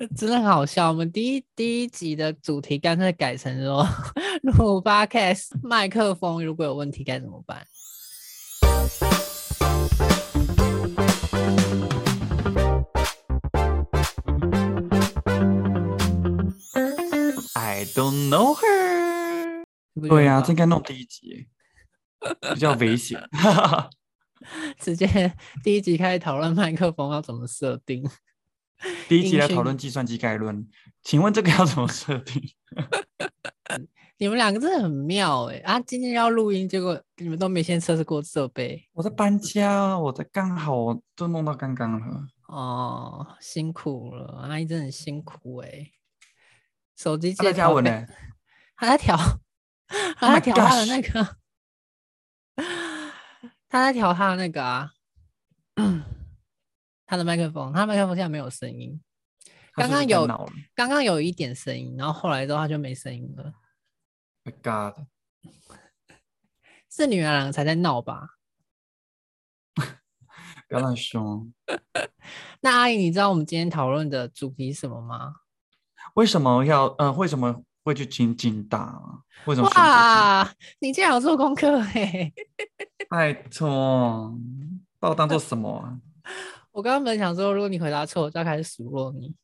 真的很好笑。我们第一第一集的主题干脆改成说 录 podcast 麦克风如果有问题该怎么办？I don't know her。对啊，吗这应该弄第一集，比较危险。直接第一集开始讨论麦克风要怎么设定。第一集来讨论计算机概论，请问这个要怎么设定？你们两个真的很妙哎、啊！今天要录音，结果你们都没先测试过设备我在搬家，我在刚好我就弄到刚刚了。哦，辛苦了，阿姨真的很辛苦哎、手机他在借调配家文呢？他在调，Oh 他在调他的那个，他在调他的那个啊，他的麦克风，他麦克风现在没有声音，刚刚有刚刚有一点声音，然后后来之后他就没声音了，，My God！是你们两个才在闹吧？不要乱说。那阿姨，你知道我们今天讨论的主题是什么吗？为什么要呃？为什么会去精进大啊？为什么哇，你竟然有做功课哎！精拜托，把我当做什么啊？我刚刚本来想说，如果你回答错，我就要开始数落你。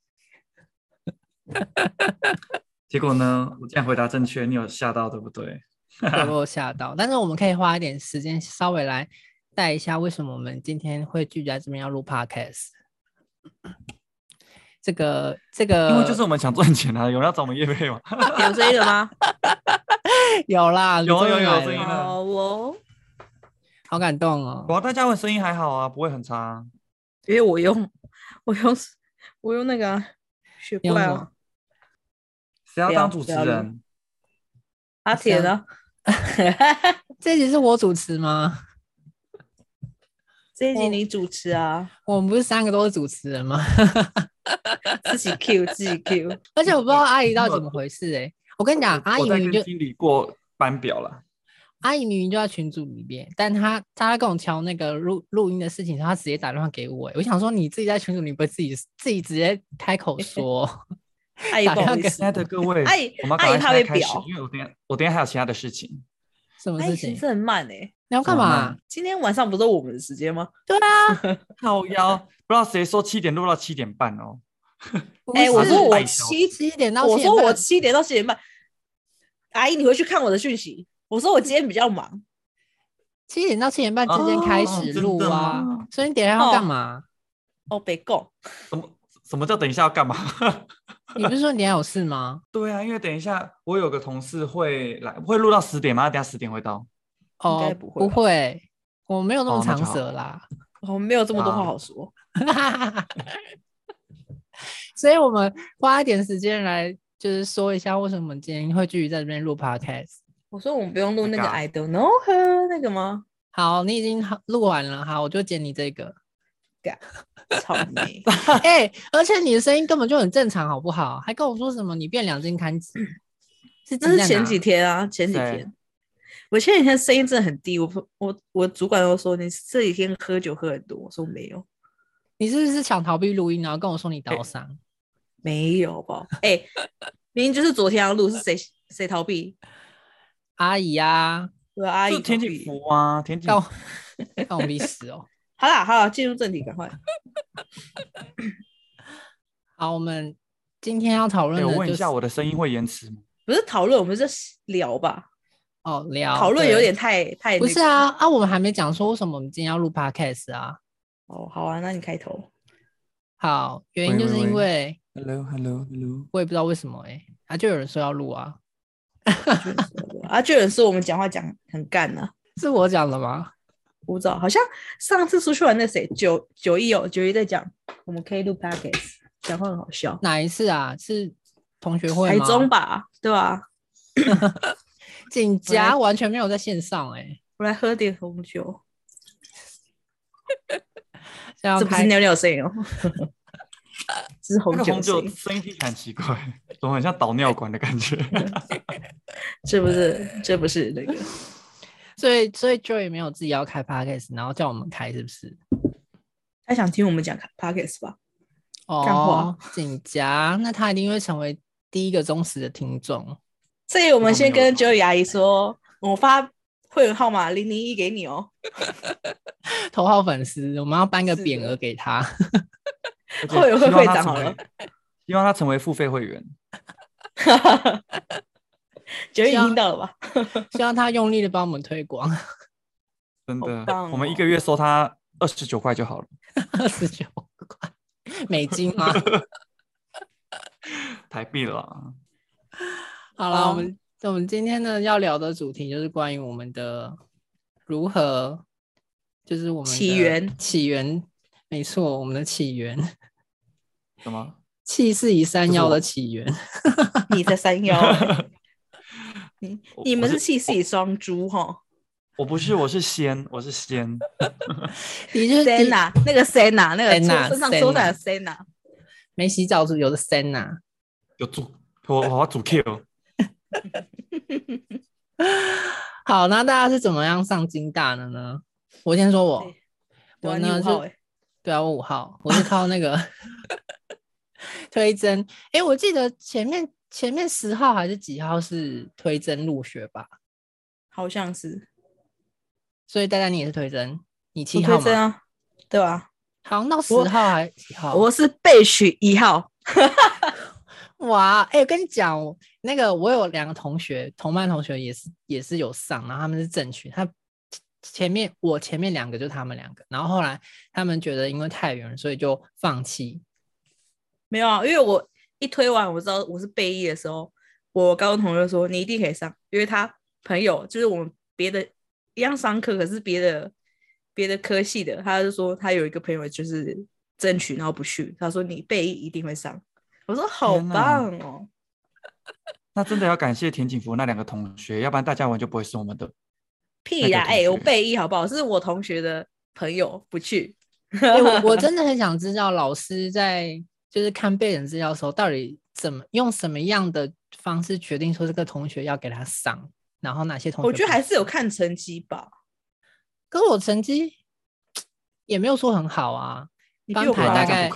结果呢，我竟然回答正确，你有吓到对不对？对，我有 吓到。但是我们可以花一点时间，稍微来带一下为什么我们今天会聚在这边要录 podcast。这个这个，因为就是我们想赚钱啊，有人要找我们业配吗？有声音了吗？有啦，有有有声音了哦，我好感动哦。哇大家的声音还好啊，不会很差啊。因为我用我用我用那个啊雪怪谁要当主持人？阿铁呢？这集是我主持吗？这一集你主持啊，我们不是三个都是主持人吗？自己 Q 自己 Q，而且我不知道阿姨到底怎么回事哎、我跟你讲，阿姨我在明明就经理过班表了。阿姨明明就在群组里面，但她她在跟我敲那个录录音的事情，她直接打电话给我、欸。我想说你自己在群组，你不会自己自己直接开口说？阿姨打电话给不好意思亲，爱的各位，阿姨我们阿姨怕被表，因为我等一下我等一下还有其他的事情。什么事情？阿姨行事很慢哎。你要干嘛？今天晚上不是我们的时间吗？对啊，好腰，不知道谁说七点录到七点半哦。哎，我说我七，七点到我七点半说我七点到七点半，阿姨你回去看我的讯息。我说我今天比较忙，七点到七点半之间开始录啊，吗所以你等一下要干哦嘛？哦，别够，什么什么叫等一下要干嘛？你不是说你等一下有事吗？对啊，因为等一下我有个同事会来，会录到十点吗？等下十点会到。哦该，不会不吧会，我没有那么长舌啦。我没有这么多话啊好说。所以我们花一点时间来，就是说一下为什么我们今天会聚集在这边录 podcast。我说我们不用录那个 I don't know her 那个吗？好，你已经好录完了，好，我就剪你这个。草莓，哎、而且你的声音根本就很正常，好不好？还跟我说什么你变两斤刊子？是这是前几天。啊，前几天。我前几天声音真的很低，我不我我主管都说你这几天喝酒喝很多，我说没有你是不是想逃避录音，然后跟我说你刀哎伤？没有，好不好？哎、明明就是昨天要录，是谁谁逃避？阿姨啊，我的阿姨就天气服啊，天气干我干我屁事哦。好啦好啦，进入正题，赶快。好，我们今天要讨论哎的、就是我问一下，我的声音会延迟吗？不是讨论，我们是聊吧？哦聊讨论有点太太、不是啊啊，我们还没讲说为什么我们今天要录 podcast 啊。哦，好啊，那你开头。好，原因就是因喂喂为 Hello，Hello，Hello。我也不知道为什么哎、啊，就有人说要录啊，啊，就有人说我们讲话讲很干呢、是我讲的吗？我不知道，好像上次出去玩那谁九九一哦，九一在讲我们可以录 podcast，讲话很好笑。哪一次啊？是同学会台？中吧，对吧？景夹完全没有在线上哎、我来喝点红酒，这不是尿尿的声音哦，这 是红那个红酒酒的声音，听起来很奇怪，怎么很像导尿管的感觉？这不是这不是那个，所以所以 Joy 没有自己要开 podcast，然后叫我们开，是不是？他想听我们讲 podcast 吧？干话哦，紧夹，那他一定会成为第一个忠实的听众。所以我们先跟 Joy 阿姨说，我发会员号码零零一给你哦。头号粉丝，我们要颁个匾额给他。会员会希望他成为会长好了，希望他成为付费会员。九姨希望听到了吧？希望他用力的帮我们推广，真的，我们一哦个月收他二十九块就好了。二十九块美金吗？台币了啊，好了，我们我们今天呢要聊的主题就是关于我们的如何，就是我们起源起源，没错，我们的起源，什么？气势以山腰的起源。你的山腰欸，你我你们是气势双猪哈我不是，我是仙，我是仙。你就是第？Senna 那个 Senna 那个 Senna，身上抽的 Senna，没洗澡有的 sen 呐、有主，我我要主 Q。好，那大家是怎么样上金大的呢？我先说我，我呢是五号欸，对啊，我五号，我是靠那个推甄。哎，我记得前面前面十号还是几号是推甄入学吧？好像是所以大家你也是推甄，你七号对吧？好像到十号还几号？我是备取一号，哇，哎、我跟你讲，那个我有两个同学，同班同学也是也是有上，然后他们是正取，他前面我前面两个就他们两个，然后后来他们觉得因为太远，所以就放弃。没有啊，因为我一推完我知道我是备一的时候，我高中同学说你一定可以上，因为他朋友就是我们别的一样上课，可是别的别的科系的，他就说他有一个朋友就是争取然后不去，他说你备一一定会上，我说好棒哦，那真的要感谢田景福那两个同学，要不然大家玩就不会是我们的。屁呀，哎、我备一好不好？是我同学的朋友不去，哎、我我 真的很想知道老师在就是看被人资料的时候，到底怎么用什么样的方式决定说这个同学要给他上，然后哪些同学我觉得还是有看成绩吧，可是我成绩也没有说很好啊，班排大概。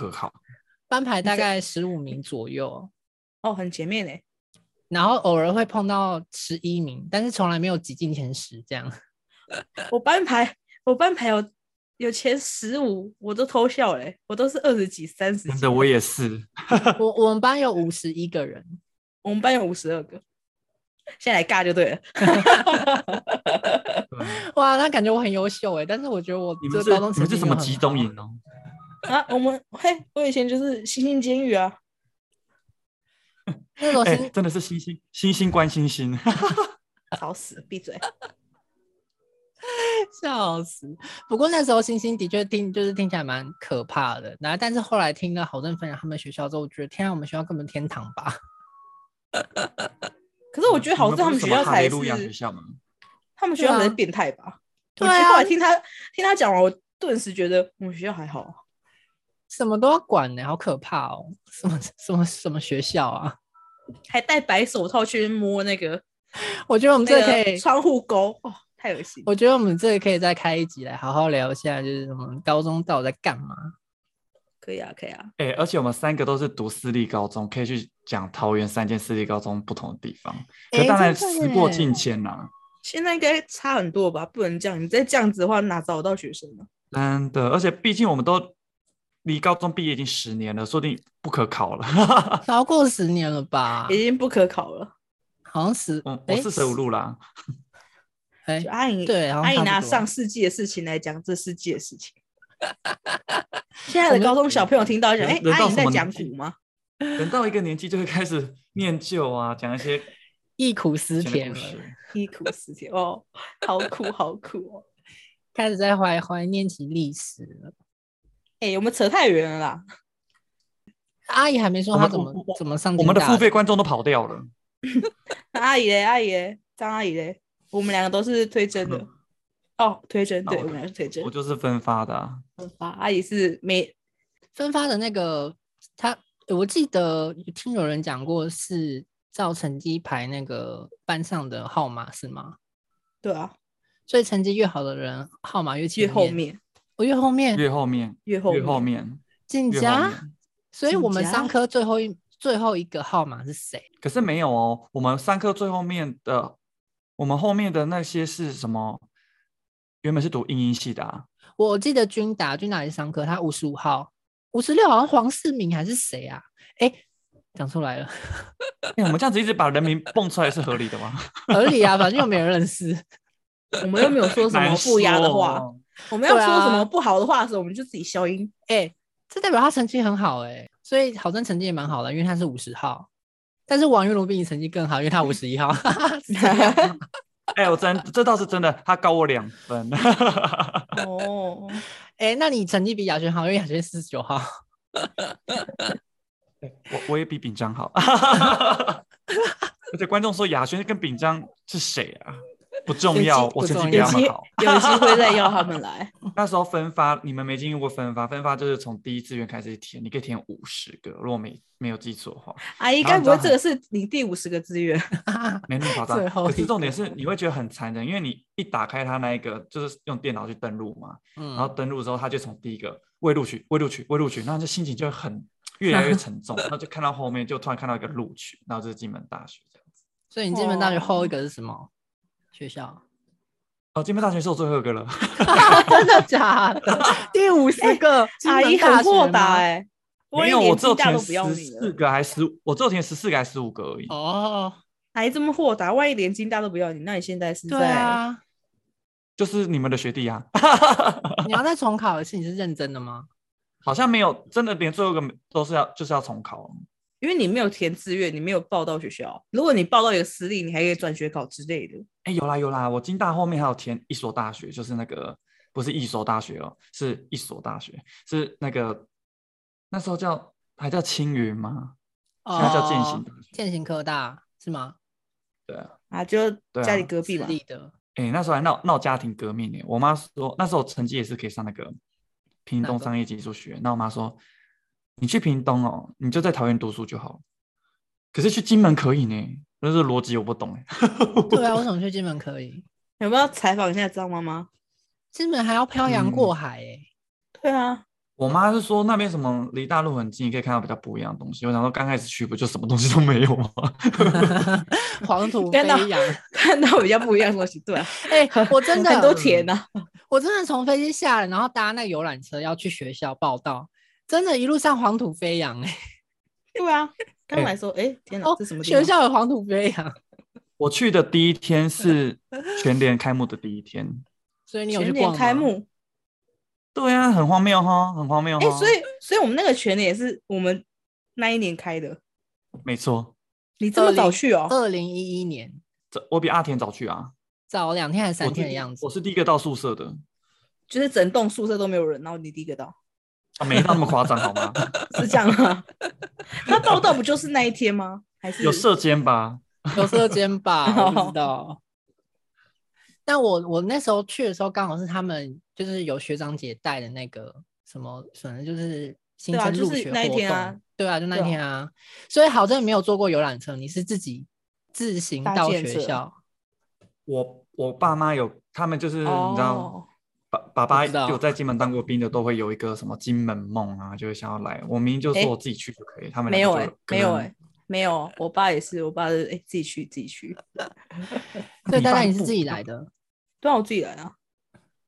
班排大概十五名左右，哦很前面呢、然后偶尔会碰到十一名，但是从来没有挤进前十这样。我班排我班排有有前十五，我都偷笑嘞、我都是二十几、三十几。真的，我也是。我我们班有五十一个人，我们班有五十二个，现在来尬就对了。哇，那感觉我很优秀哎，但是我觉得我你们是这高中你们是什么集中营哦？啊，我们嘿，我以前就是星星监狱啊，哎、那时候新真的是星星星星关星星。吵死，闭嘴。笑死。不过那时候星星的确听就是听起来蛮可怕的，然后但是后来听了郝正分享他们学校之后，我觉得天啊，我们学校根本天堂吧。可是我觉得好像像他们学校才是，学校吗？他们学校才是对啊变态吧？对我后啊来听他听他讲完，我顿时觉得我们学校还好。什么都要管呢、好可怕哦！什么什么什么学校啊？还戴白手套去摸那个我觉得我们这那个可以，个窗户钩，哦，太恶心。我觉得我们这个可以再开一集来好好聊一下，就是我们高中到底在干嘛。可以啊，可以啊。哎、而且我们三个都是读私立高中，可以去讲桃园三间私立高中不同的地方。可当然时过境迁呐、现在应该差很多吧？不能这样，你再这样子的话，哪找得到学生呢？真的，而且毕竟我们都离高中毕业已经十年了，说不定不可考了。超过十年了吧？已经不可考了。好像十，嗯我哎四舍五入啦，哎就，阿姨，对阿姨拿上世纪的事情来讲这世纪的事情。现在的高中小朋友听到讲，哎、阿姨在讲古吗？等到一个年纪就会开始念旧啊，讲一些 忆苦思甜。忆苦思甜哦，好苦好苦哦。开始在怀怀念起历史了。哎、我们扯太远了啦。阿姨还没说她怎么怎么上我们的付费观众都跑掉了。那阿姨嘞，阿姨嘞，张阿姨嘞，我们两个都是推甄的。哦，推甄，对，哦我们两个是推甄我。就是分发的、啊，啊，阿姨是没分发的那个，他我记得听有人讲过是照成绩排那个班上的号码是吗？对啊，所以成绩越好的人号码越前越后，面，我越后面，越后面，越后越后面，进家。所以我们三科最后一最后一个号码是谁？可是没有哦，我们三科最后面的，我们后面的那些是什么？原本是读英音系的啊，我记得君达，君达也是商科，他五十五号，五十六好像黄世明还是谁啊？哎，讲出来了，哎我们这样子一直把人名蹦出来是合理的吗？合理啊，反正又没人认识。我们又没有说什么难不雅的话，我们要说什么不好的话的时候，我们就自己消音。哎，这代表他成绩很好哎、所以郝真成绩也蛮好的，因为他是五十号。但是王玉龙比你成绩更好，因为他 五十一号。哎、我真这倒是真的，他高我两分。哦，哎、那你成绩比雅轩好，因为雅轩四十九号。我我也比炳章好，而且观众说雅轩跟炳章是谁啊？不重要，我成绩比他们好。有机会再邀他们来。那时候分发，你们没经历过分发，分发就是从第一志愿开始填，你可以填五十个，如果没没有记错的话，阿姨，该不会这个是你第五十个志愿？没那么夸张最。后可是重点是你会觉得很残忍，因为你一打开它那一个，就是用电脑去登录嘛，嗯然后登录之后，他就从第一个未录取、未录取、未录取，然后就心情就会很越来越沉重，然后就看到后面就突然看到一个录取，然后就是金门大学这样子。所以你金门大学哦后一个是什么学校？哦，金门大学是我最后一个了，真的假的？第五十个，金阿姨很豁达哎，我没有，我连只有填十你四。个还十，我只有填十四个还十五个而已。哦，阿姨这么豁达，万一连金大都不要你，那你现在是对在？啊，就是你们的学弟啊，你要再重考一次，你是认真的吗？好像没有真的连最后一个都是要就是要重考。因为你没有填志愿，你没有报到学校。如果你报到一个私立，你还可以转学考之类的。哎，有啦有啦，我金大后面还有填一所大学，就是那个不是一所大学哦，是一所大学，是那个那时候叫还叫青云吗？现在叫建行。建行科大是吗？对啊，啊，就家里隔壁的，哎，那时候还闹闹家庭革命呢。我妈说那时候成绩也是可以上那个屏东商业技术学院，那我妈说你去屏东哦，你就在桃园读书就好。可是去金门可以呢，那是逻辑我不懂哎。对啊，为什么去金门可以？有没有采访一下张妈妈？金门还要漂洋嗯过海哎、对啊，我妈是说那边什么离大陆很近，你可以看到比较不一样的东西。我想说刚开始去不就什么东西都没有吗？黄土飞看到扬。看到比较不一样的东西。对啊，哎、我真的很多田呐、我真的从飞机下来，然后搭那个游览车要去学校报道，真的，一路上黄土飞扬哎、对啊，刚来说，哎、天哪，哦这什么学？校有黄土飞扬，我去的第一天是全联开幕的第一天。所以你有去全逛吗？年开幕，对啊，很荒谬哈，很荒谬哈。哎、所以所以我们那个全年也是我们那一年开的。没错，你这么早去哦？二零一一年，这我比阿田早去啊，早两天还是三天的样子我。是第一个到宿舍的，就是整栋宿舍都没有人，然后你第一个到，啊，没到那么夸张好吗？是这样吗？他报道不就是那一天吗？还是有射箭吧？有射箭吧？我不知道。但我我那时候去的时候，刚好是他们就是有学长姐带的那个什么，反正就是新生入学活动。那一天啊对啊，就那对啊天啊。所以好像没有坐过游览车，你是自己自行到学校。我我爸妈有，他们就是、你知道，哦，爸爸有在金门当过兵的，都会有一个什么金门梦啊，就会想要来。我明明就诶说我自己去就可以，他们没有哎、没有哎、没有，我爸也是，我爸是哎、自己去 自己去，对，你爸不大概你是自己来的。对啊，我自己来啊。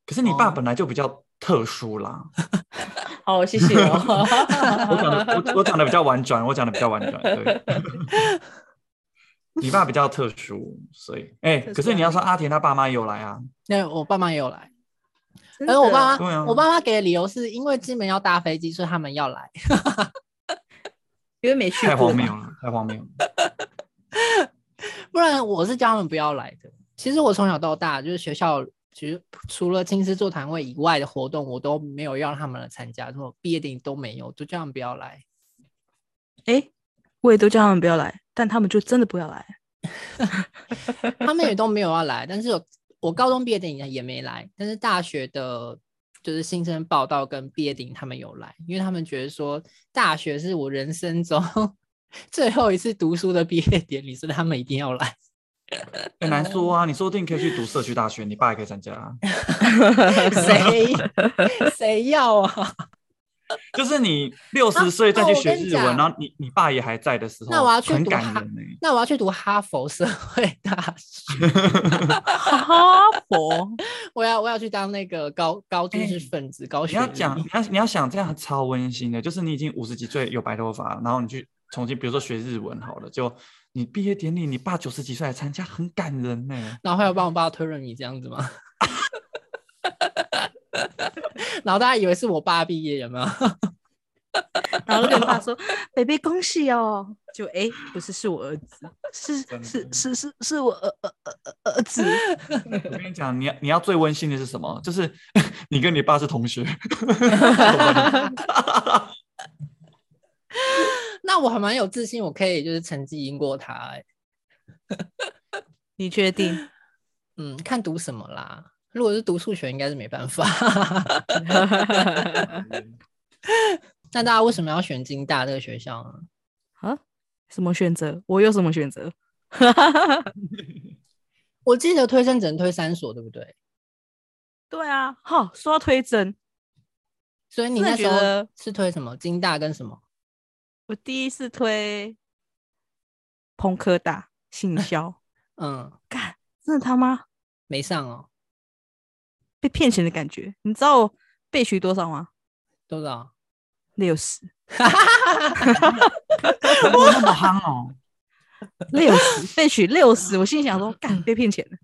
可是你爸哦本来就比较特殊啦。好，谢谢哦。我讲的我我讲的比较婉转，我讲的比较婉转，对。你爸比较特殊，所以哎、可是你要说啊阿田他爸妈也有来啊，那我爸妈也有来，真而我的爸妈，啊我爸妈给的理由是因为金门要搭飞机，所以他们要来。因为没去太荒谬，了，太荒谬了。不然我是叫他们不要来的。其实我从小到大，就是学校其实除了青师座谈会以外的活动，我都没有让他们来参加，什么毕业典礼都没有，就叫他们不要来。哎、我也都叫他们不要来，但他们就真的不要来。他们也都没有要来，但是有我高中毕业典礼也没来，但是大学的，就是新生报道跟毕业典礼他们有来，因为他们觉得说大学是我人生中 最后一次读书的毕业典礼，所以他们一定要来。很难说啊，你说不定可以去读社区大学，你爸也可以参加啊。谁谁要啊？就是你六十岁再去学日文，讲然后你你爸也还在的时候，那我要去很读哈感人呢、那我要去读哈佛社会大学，哈佛，我要我要去当那个高高知识哎分子，高你要讲，你要你要想，这样超温馨的，就是你已经五十几岁有白头发，然后你去重新，比如说学日文好了，就你毕业典礼，你爸九十几岁来参加，很感人呢、然后还有帮我爸推轮椅这样子吗？然后大家以为是我爸毕业有没有？然后就跟爸说：“baby 恭喜哦！”就哎，不是，是我儿子，是是是是是我儿儿儿儿儿子。我跟你讲，你要你要最温馨的是什么？就是你跟你爸是同学，那我还蛮有自信，我可以就是成绩赢过他、欸。你确定？嗯，看读什么啦。如果是读数学，应该是没办法。那大家为什么要选金大这个学校呢？啊？什么选择？我有什么选择？我记得推甄只能推三所，对不对？对啊，好，说到推甄，所以你那时候觉得是推什么？金大跟什么？我第一次推朋科大信销，嗯，干，真的他妈没上哦，被骗钱的感觉。你知道我被取多少吗？多少？六十，哇，那么夯哦！六十被取六十，我心里想说，干被骗钱了。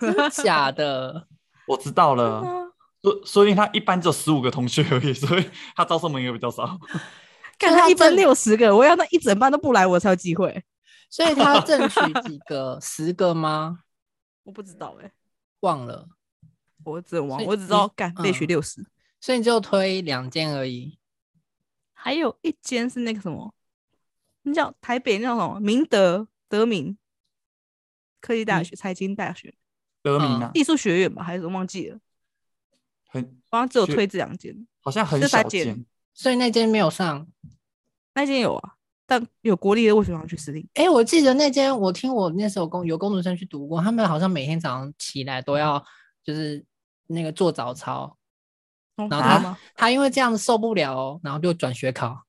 真的假的？我知道了，啊说说不定他一般只有十五个同学而已，所以他招生名额比较少。看他一班所以他正六十个，我要那一整班都不来，我才有机会。所以他争取几个？十个吗？我不知道哎、忘了。我真忘，我只知道你干被取嗯六十。所以你就推两间而已。还有一间是那个什么，那叫台北那种什么明德德明科技大学、财经大学、德明啊，艺术学院吧，还是忘记了，很好像只有推这两间，好像很少见。所以那间没有上。那间有啊，但有国立的为什么要去私立？哎、我记得那间，我听我那时候工有工读生去读过，他们好像每天早上起来都要就是那个做早操，哦然后他真的吗？他因为这样子受不了哦，然后就转学考，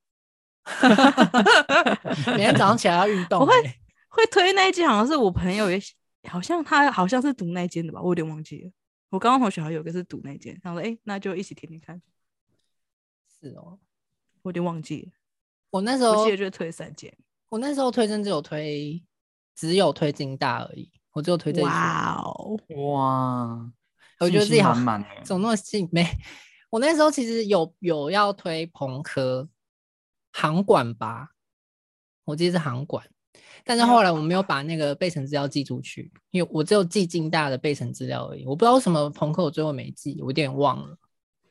每天早上起来要运动、我会欸。会推那一间，好像是我朋友也，好像他好像是读那间的吧，我有点忘记了。我刚刚同学好像有个是读那间，他说：“哎、那就一起听听看。是哦，”我有点忘记了，我那时候我记得就是推三间。我那时候推真只有推只有推金大而已，我只有推这一所。哇哦，哇，我觉得自己好怎么那么信没？我那时候其实有有要推朋科航管吧，我记得是航管，但是后来我没有把那个备审资料寄出去，因为我只有寄进大的备审资料而已。我不知道为什么朋科我最后没寄，我有点忘了。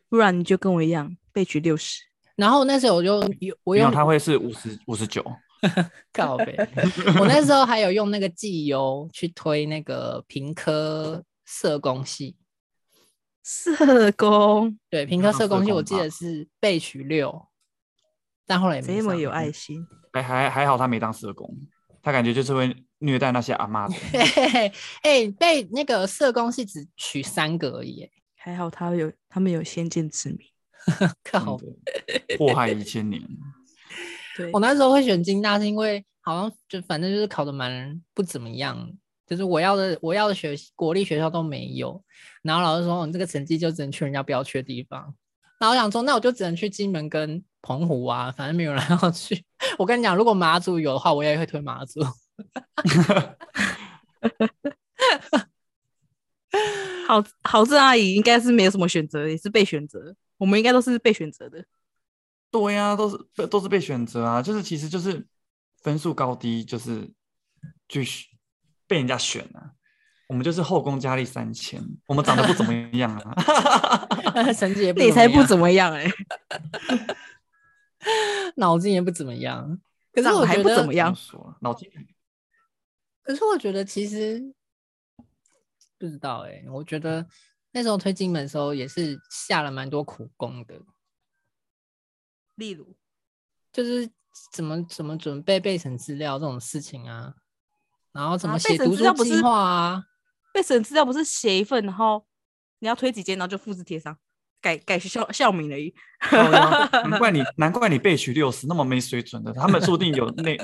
不然你就跟我一样被取六十。然后那时候我就有我用他会是五十五十九。靠背，我那时候还有用那个绩优去推那个平科社工系，社工对，平科上社工系我记得是被取六，但后来也没这么有爱心，还还还好，他没当社工，他感觉就是会虐待那些阿妈的。哎，被那个社工系只取三个而已耶，还好他有他们有先见之明。靠！祸害一千年。对我那时候会选金大是因为好像就反正就是考的蛮不怎么样，就是我要的我要的学国立学校都没有，然后老师说你这个成绩就只能去人家不要去的地方，然后我想说那我就只能去金门跟澎湖啊，反正没有人要去。我跟你讲，如果马祖有的话，我也会推马祖。好好正阿姨应该是没有什么选择，也是被选择。我们应该都是被选择的。对呀、都是被都是被选择啊，就是其实就是分数高低，就是去选被人家选啊。我们就是后宫佳丽三千，我们长得不怎么样啊。成绩也不那也才不怎么样哎、样，脑筋也不怎么样。可是我还不怎么样说脑筋可是我觉得其实不知道哎、我觉得那时候推金门的时候也是下了蛮多苦功的，例如，就是怎么怎么准备背审资料这种事情啊，然后怎啊么写读书计划啊，被审资料不是写一份，然后你要推几间，然后就复制贴上。改改校校名而已。难怪你难怪你被取六十那么没水准的，他们说不定有那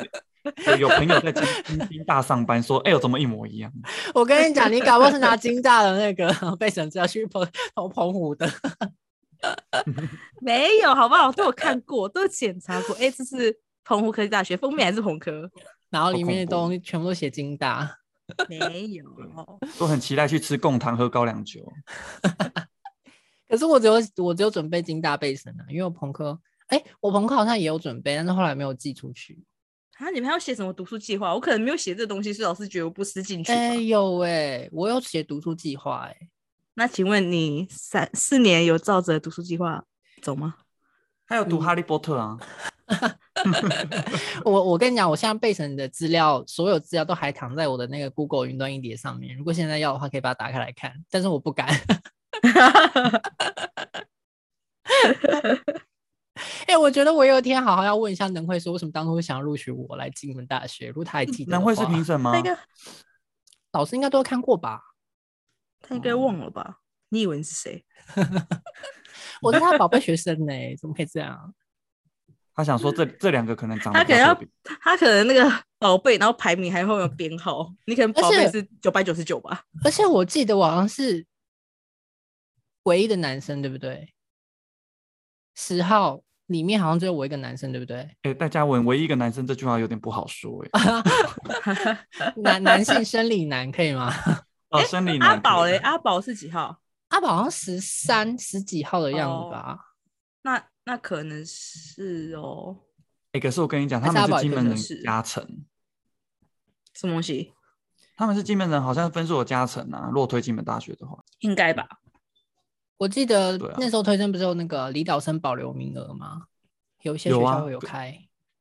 有有朋友在金金金大上班，说哎呦怎么一模一样？我跟你讲，你搞不好是拿金大的那个 备审资料去澎投澎湖的。没有，好不好？都有看过，都有检查过。哎，这是澎湖科技大学封面还是澎科？然后里面的东西全部都写金大。没有。都很期待去吃贡糖喝高粱酒。可是我只有我只有准备金大备审啊，因为我朋科，哎，我朋科好像也有准备，但是后来没有寄出去。啊，你们还要写什么读书计划？我可能没有写这东西，所以老师觉得我不思进去吧。哎，有哎，我有写读书计划哎。那请问你三四年有照着读书计划走吗？还有读哈利波特啊，我我跟你讲，我现在备审的资料，所有资料都还躺在我的那个 Google 云端硬碟上面。如果现在要的话，可以把它打开来看，但是我不敢。哎、我觉得我有一天好好要问一下能慧，说为什么当初会想要录取我来金门大学？如果他还记得的南汇是话评审吗他？应该老师应该都有看过吧？他应该忘了吧？你以为你是谁？我是他的宝贝学生呢、怎么可以这样？他想说这这两个可能长得他可能要他可能那个宝贝，然后排名还会有编号，你可能而且宝贝是九百九十九吧？而且我记得我好像是唯一的男生，对不对？十号里面好像只有我一个男生，对不对？哎，戴嘉文唯一一个男生这句话有点不好说哎。男男性生理男可以吗？哦，生理男阿宝嘞，阿宝是几号？阿宝好像十三十几号的样子吧？那那可能是哦，哎，可是我跟你讲，他们是金门人加成，什么东西？他们是金门人，好像分数有加成啊。如果推金门大学的话，应该吧？我记得那时候推甄不是有那个离岛生保留名额吗？有一些学校会有开。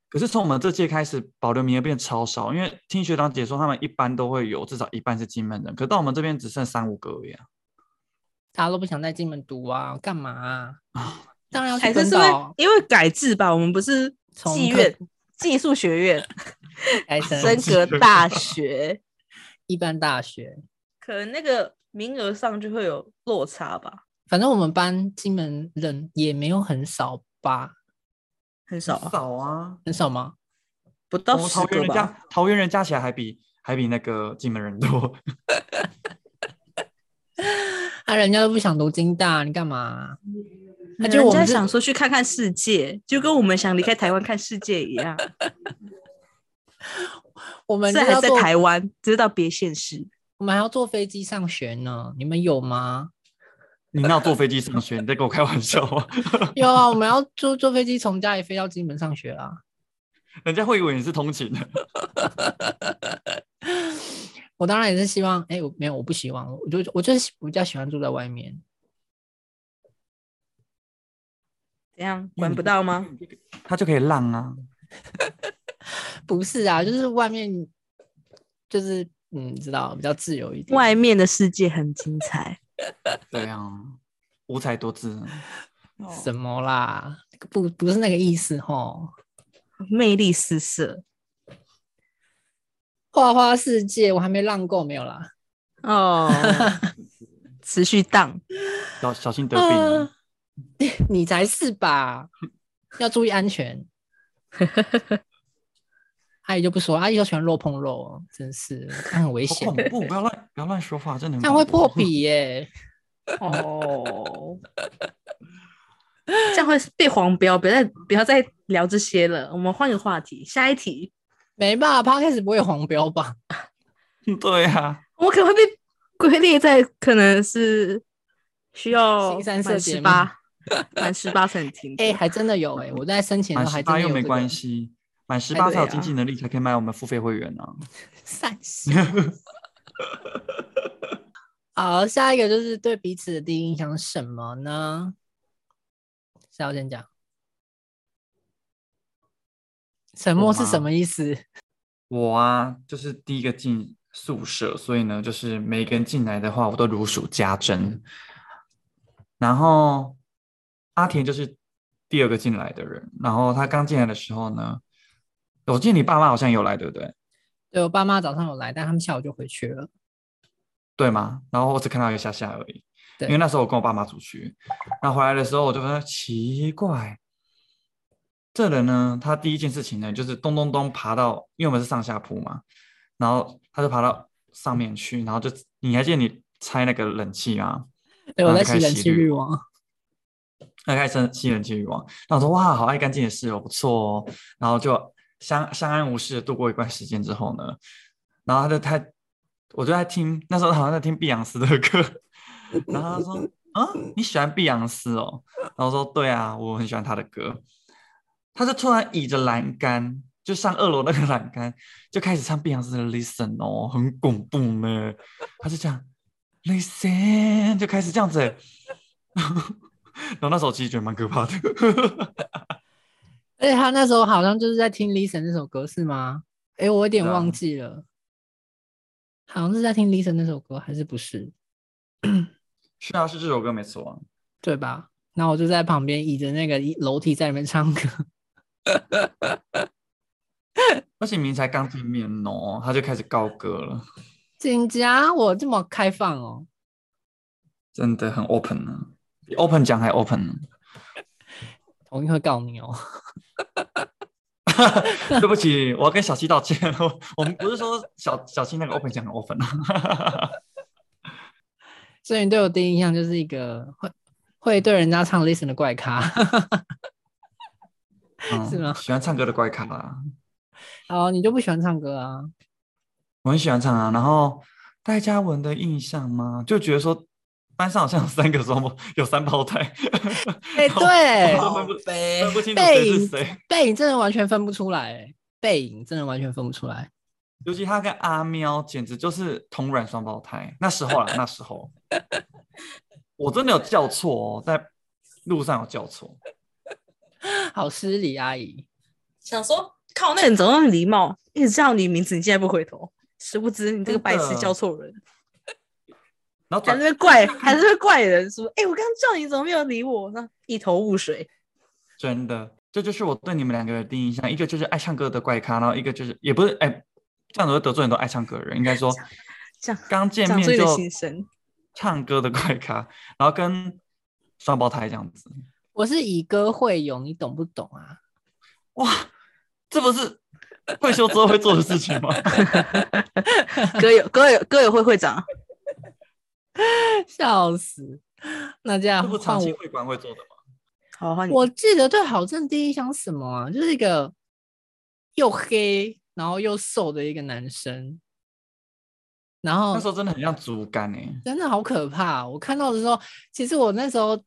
可是从我们这届开始，保留名额变超少，因为听学长姐说，他们一般都会有至少一半是金门人，可到我们这边只剩三五个而已啊。大家都不想在金门读啊，干嘛啊？当然要去还是是因为因为改制吧？我们不是 从技院技术学院 改成 升格大学，一般大学。可能那个名额上就会有落差吧？反正我们班金门人也没有很少吧？很少啊，少啊，很少吗？不到十个吧？桃园人加桃园人加起来还比还比那个金门人多。啊，人家都不想读金大，你干嘛？他就人我们是家想说去看看世界，就跟我们想离开台湾看世界一样。我们虽然还在台湾，只是到别现实。我们还要坐飞机上学呢。你们有吗？你要坐飞机上学，你在跟我开玩笑吗？有啊，我们要坐坐飞机从家里飞到金门上学啊。人家会以为你是通勤的。我当然也是希望，哎、我没有，我不希望，我就我就是比较喜欢住在外面。怎样管不到吗？他就可以浪啊。不是啊，就是外面，就是嗯，你知道比较自由一点。外面的世界很精彩。对啊，五彩多姿。什么啦？不不是那个意思吼。魅力四射花花世界我还没浪够，没有啦。哦，持续荡。小小心得病。你才是吧？要注意安全。阿姨就不说，阿姨就喜欢肉碰肉哦，真是，那很危险好恐，怖！不要乱不要乱说话，真的很这样会破。皮耶。哦，这样会被黄标，不要再不要再聊这些了。我们换个话题，下一题。没吧 p 开始不会黄标吧？对啊，我可能会被归类在可能是需要新三色满节目十八，满十八才能听的。哎、还真的有哎、我在申请的满时候还十八又没真的有这个关系，满十八才有哎对啊经济能力才可以买我们付费会员啊。散心。好，下一个就是对彼此的第一印象是什么呢？是要先讲，沉默是什么意思？我啊，就是第一个进宿舍，所以呢，就是每个人进来的话，我都如数家珍。然后阿田就是第二个进来的人，然后他刚进来的时候呢，我记得你爸妈好像有来，对不对？对我爸妈早上有来，但他们下午就回去了。对吗？然后我只看到一下下而已。对因为那时候我跟我爸妈出去，然后回来的时候我就发现奇怪，这人呢，他第一件事情呢就是咚咚咚爬到，因为我们是上下铺嘛，然后他就爬到上面去，然后就你还记得你拆那个冷气吗？对，我在洗冷气滤网。他开始吸人气欲望，然后我说哇，好爱干净的室友，不错哦，然后就相相安无事的度过一段时间之后呢，然后他就他，我就在听那时候好像在听碧昂斯的歌，然后他说啊，你喜欢碧昂斯哦，然后我说对啊，我很喜欢他的歌，他就突然倚着栏杆，就上二楼那个栏杆，就开始唱碧昂斯的 Listen 哦，很恐怖呢，他就这样 Listen 就开始这样子欸。然后那时候其实觉得蛮可怕的，而且他那时候好像就是在听《Listen》那首歌，是吗？哎，我有点忘记了，好像是在听《Listen》那首歌，还是不是？是啊，是这首歌没错啊。对吧？然后我就在旁边倚着那个一楼梯在里面唱歌。而且明明才刚见面哦，他就开始高歌了，紧张，我这么开放哦。真的很 open 呢、比 open 讲还 open 呢。我一定会告你哦。对不起，我要跟小七道歉。我 我们不是说小小七那个 open 讲很 open 啊。所以你对我第一印象就是一个会会对人家唱 Listen 的怪咖。嗯是吗喜欢唱歌的怪咖啦，哦，你就不喜欢唱歌啊？我很喜欢唱啊。然后戴嘉文的印象吗？就觉得说班上好像有三个双胞，有三胞胎。哎、对，分不呗分不清楚背影谁是谁。背影真的完全分不出来，哎，背影真的完全分不出来。尤其他跟阿喵简直就是同卵双胞胎。那时候啊，那时候我真的有叫错哦，在路上有叫错。好失礼，阿姨。想说靠，那人怎么那么礼貌，一直叫你名字，你竟然不回头，殊不知你这个白痴叫错人，然后转还是怪，还是会怪人说，哎、我刚刚叫你怎么没有理我？那一头雾水。真的，这就是我对你们两个的第一印象。一个就是爱唱歌的怪咖，然后一个就是也不是哎，这样子会得罪很多爱唱歌的人。应该说这样刚见面就心声。唱歌的怪咖，然后跟双胞胎这样子。我是以歌会友，你懂不懂啊？哇，这不是退休之后会做的事情吗？歌友歌友歌友会会长，笑死！那这样这不长期会馆会做的吗？好换你。我记得对郝正第一印象是什么啊？就是一个又黑然后又瘦的一个男生，然后那时候真的很像竹竿哎、真的好可怕！我看到的时候，其实我那时候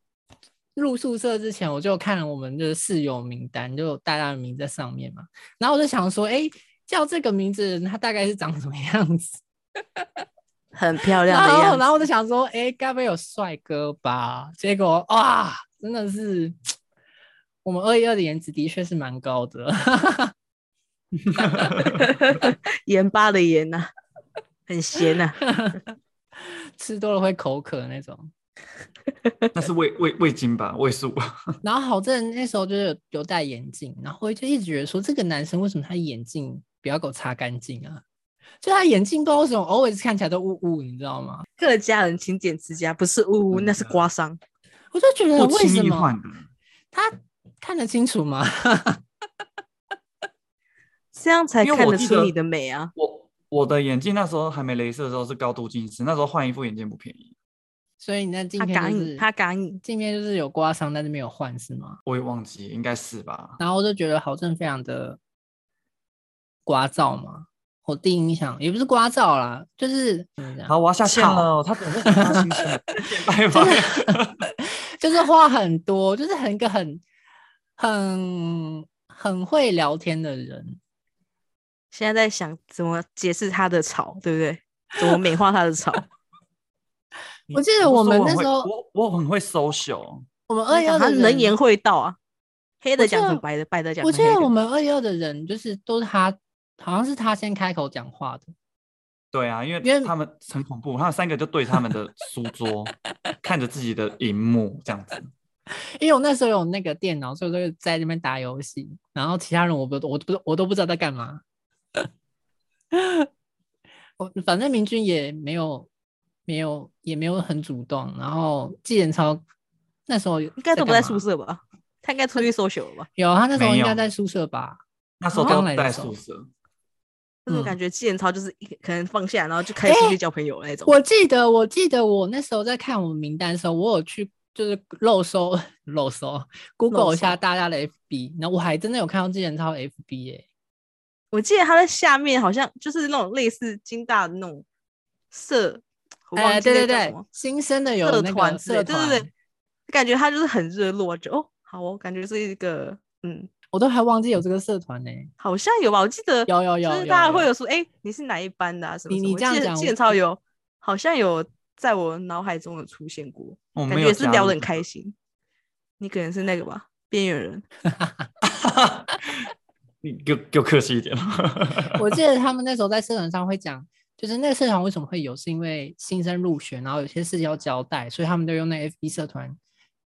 入宿舍之前，我就看了我们的室友名单，就有大家的名字在上面嘛。然后我就想说，哎，叫这个名字的人他大概是长什么样子？很漂亮的样子。然后我就想说，哎，该不会有帅哥吧？结果哇，真的是我们二一二的颜值的确是蛮高的。盐巴的盐呐、很咸呐、吃多了会口渴那种。那是味味味精吧，味素。然后郝正那时候就是有有戴眼镜，然后就一直觉得说，这个男生为什么他眼镜不要给我擦干净啊？就他眼镜不知道为什么 always 看起来都雾雾，你知道吗？各家人勤俭持家，不是雾雾，那是刮伤。我就觉得不为什么他看得清楚吗？这样才看得出你的美啊！我我的眼镜那时候还没镭射的时候是高度近视，那时候换一副眼镜不便宜，所以你那镜片就是他赶你。镜片就是有刮伤，但是没有换是吗？我也忘记，应该是吧？然后我就觉得郝正非常的刮噪嘛。我第一印象也不是刮噪啦，就是好，我要下线了，他怎么会发心情？拜拜。就是话很多，就是很一个很很很会聊天的人。现在在想怎么解释他的吵，对不对？怎么美化他的吵？我记得我们那时候我我很会 social，我们二一二他的人能言会道啊，黑的讲成白的，白的讲我记得。我们二一二的人就是都是他，好像是他先开口讲话的。对啊，因为因为为他们很恐怖，他们三个就对他们的书桌，看着自己的荧幕这样子。因为我那时候有那个电脑，所以我就在那边打游戏，然后其他人我不我不我都不知道在干嘛。我反正明君也没有没有也没有很主动，然后纪元超那时候应应该都不在宿，舍吧？他应该出去 social 了吧？有他那时候应该在宿舍吧？那时候刚都在来的时候宿舍，嗯但是我感觉纪元超就是一可能放下，然后就开始出去交朋友那种。我记得，我记得我那时候在看我们名单的时候，我有去就是漏搜漏搜 Google 一下大家的 FB，然后我还真的有看到纪元超 FB 耶、我记得他在下面好像就是那种类似金大的那种社，我忘哎，记对对对新生的有社那个团社团，对对对，感觉他就是很热络，就哦，好哦，感觉是一个嗯，我都还忘记有这个社团呢、好像有吧？我记得有有有就是大家会有说，哎，你是哪一班的啊？什么你什么记得你这样讲我纪元超有，好像有在我脑海中有出现过，感觉我没有也是聊得很开心。你可能是那个吧，边缘人。你给我给我客气一点。我记得他们那时候在社团上会讲，就是那个社团为什么会有，是因为新生入学，然后有些事情要交代，所以他们都用那 FB 社团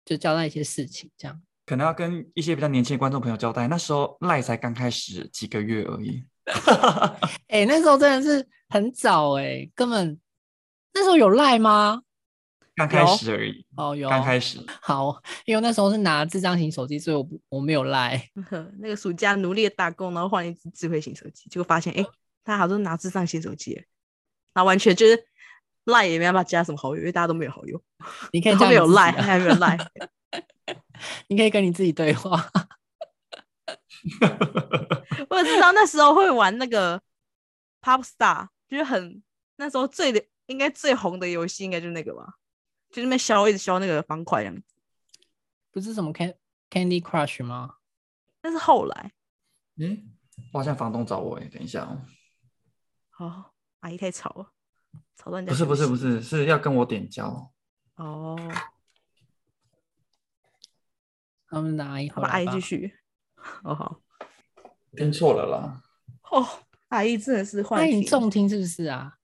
就交代一些事情，这样。可能要跟一些比较年轻的观众朋友交代，那时候赖才刚开始几个月而已。哎、那时候真的是很早哎、根本那时候有赖吗？刚开始而已，哦，有刚开始。好，因为那时候是拿智障型手机，所以我不我没有赖。呵 那个暑假努力的打工，然后换了一只智慧型手机，结果发现，哎、大家好像都拿智障型手机耶，然后完全就是赖也没办法加什么好友，因为大家都没有好友，你可以然 叫你自己后没有赖，啊还没有赖。你可以跟你自己对话。我也知道那时候会玩那个 Pop Star，就是很那时候最的应该最红的游戏，应该就是那个吧，就那边消一直消那个方块这样子。不是什么 Can Candy Crush 吗？但是后来，嗯，我好像房东找我哎，等一下哦。哦，阿姨太吵了，吵到你。不是不是不是，是，要跟我点交。哦，他们的阿姨好吧，阿姨继续。哦好，听错了啦。哦，阿姨真的是换那你重听是不是啊？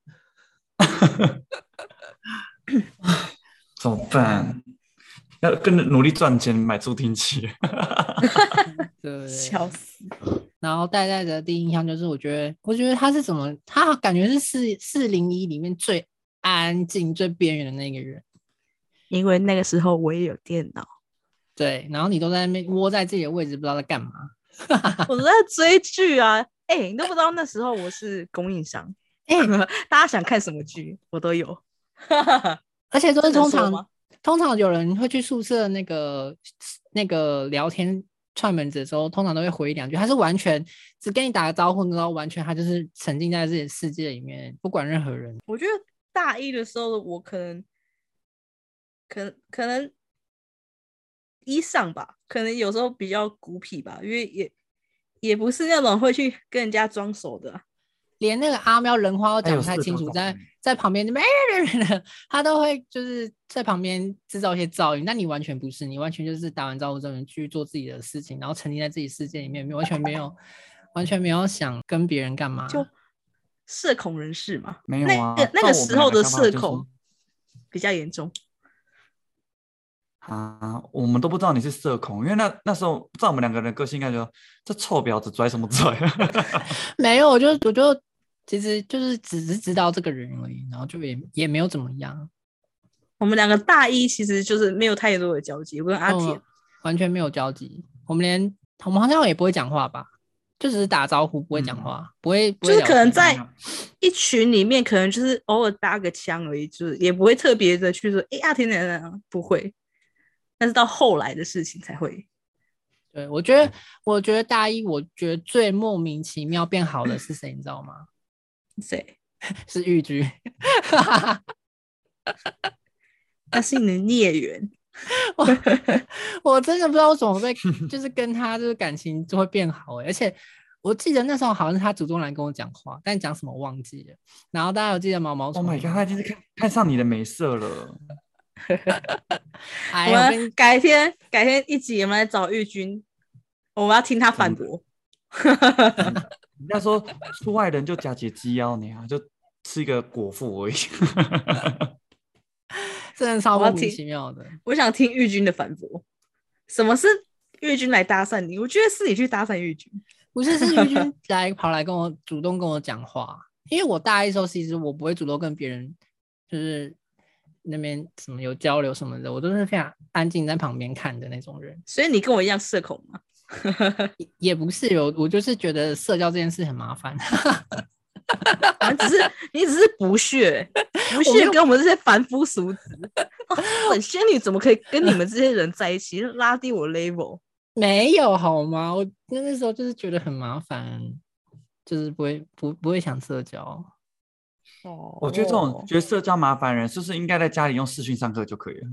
怎么办？要跟着努力赚钱买助听器。对？笑死。然后戴戴的第一印象就是，我觉得，我觉得他是怎么，他感觉是四四零一里面最安静、最边缘的那个人。因为那个时候我也有电脑，对，然后你都在那边窝在自己的位置，不知道在干嘛。我都在追剧啊。哎、你都不知道那时候我是供应商，哎、大家想看什么剧我都有。而且都是通常吗通常有人会去宿舍那个那个聊天串门子的时候，通常都会回一两句。他是完全只跟你打个招呼，然后完全他就是沉浸在自己的世界里面，不管任何人。我觉得大一的时候的我可能，可能可能一上吧，可能有时候比较孤僻吧，因为也也不是那种会去跟人家装熟的啊、连那个阿喵人话都讲不太清楚，在在旁边就没的，他都会就是在旁边制造一些噪音。那你完全不是，你完全就是打完招呼之后你去做自己的事情，然后沉浸在自己世界里面，完全没有完全没有想跟别人干嘛。就社恐人士嘛。没有啊那个那个时候的社恐比较严重。啊，我们都不知道你是社恐，因为那那时候照我们两个人的个性，应该就这臭婊子拽什么拽？没有，我就我就其实就是只是知道这个人而已，然后就也也没有怎么样，我们两个大一其实就是没有太多的交集，我跟阿铁完全没有交集。我们连我们好像也不会讲话吧，就只是打招呼，不会讲嗯话，不会不就是可能在一群里面，可能就是偶尔搭个腔而已，就是也不会特别的去说，哎、阿田奶奶不会。但是到后来的事情才会，对，我觉得，我觉得大一，我觉得最莫名其妙变好的是谁，你知道吗？谁？是玉居。那是你的孽缘。我我真的不知道为什么会，就是跟他就是感情就会变好欸而且我记得那时候好像是他主动来跟我讲话，但讲什么忘记了。然后大家有记得毛毛 Oh 虫 my 吗 god，他已经是看看上你的美色了。哎，我们改天改天一集，我们来找玉君，我们要听他反驳。人家说出外人就假解鸡腰你啊，就吃一个果腹而已。真的超莫名我要听其妙的。我想听玉君的反驳。什么是玉军来搭讪你？我觉得是你去搭讪玉军。不是，是玉军来 跑来跟我主动跟我讲话，因为我大一的时候，其实我不会主动跟别人就是那边什么有交流什么的，我都是非常安静在旁边看的那种人。所以你跟我一样社恐吗？也也不是有，我就是觉得社交这件事很麻烦。反正只是 你只是不屑，不屑跟我们这些凡夫俗子。本仙女怎么可以跟你们这些人在一起，拉低我 level？没有好吗？我那那时候就是觉得很麻烦，就是不会不不会想社交。哦，我觉得这种觉得社交麻烦人，是不是应该在家里用视讯上课就可以了？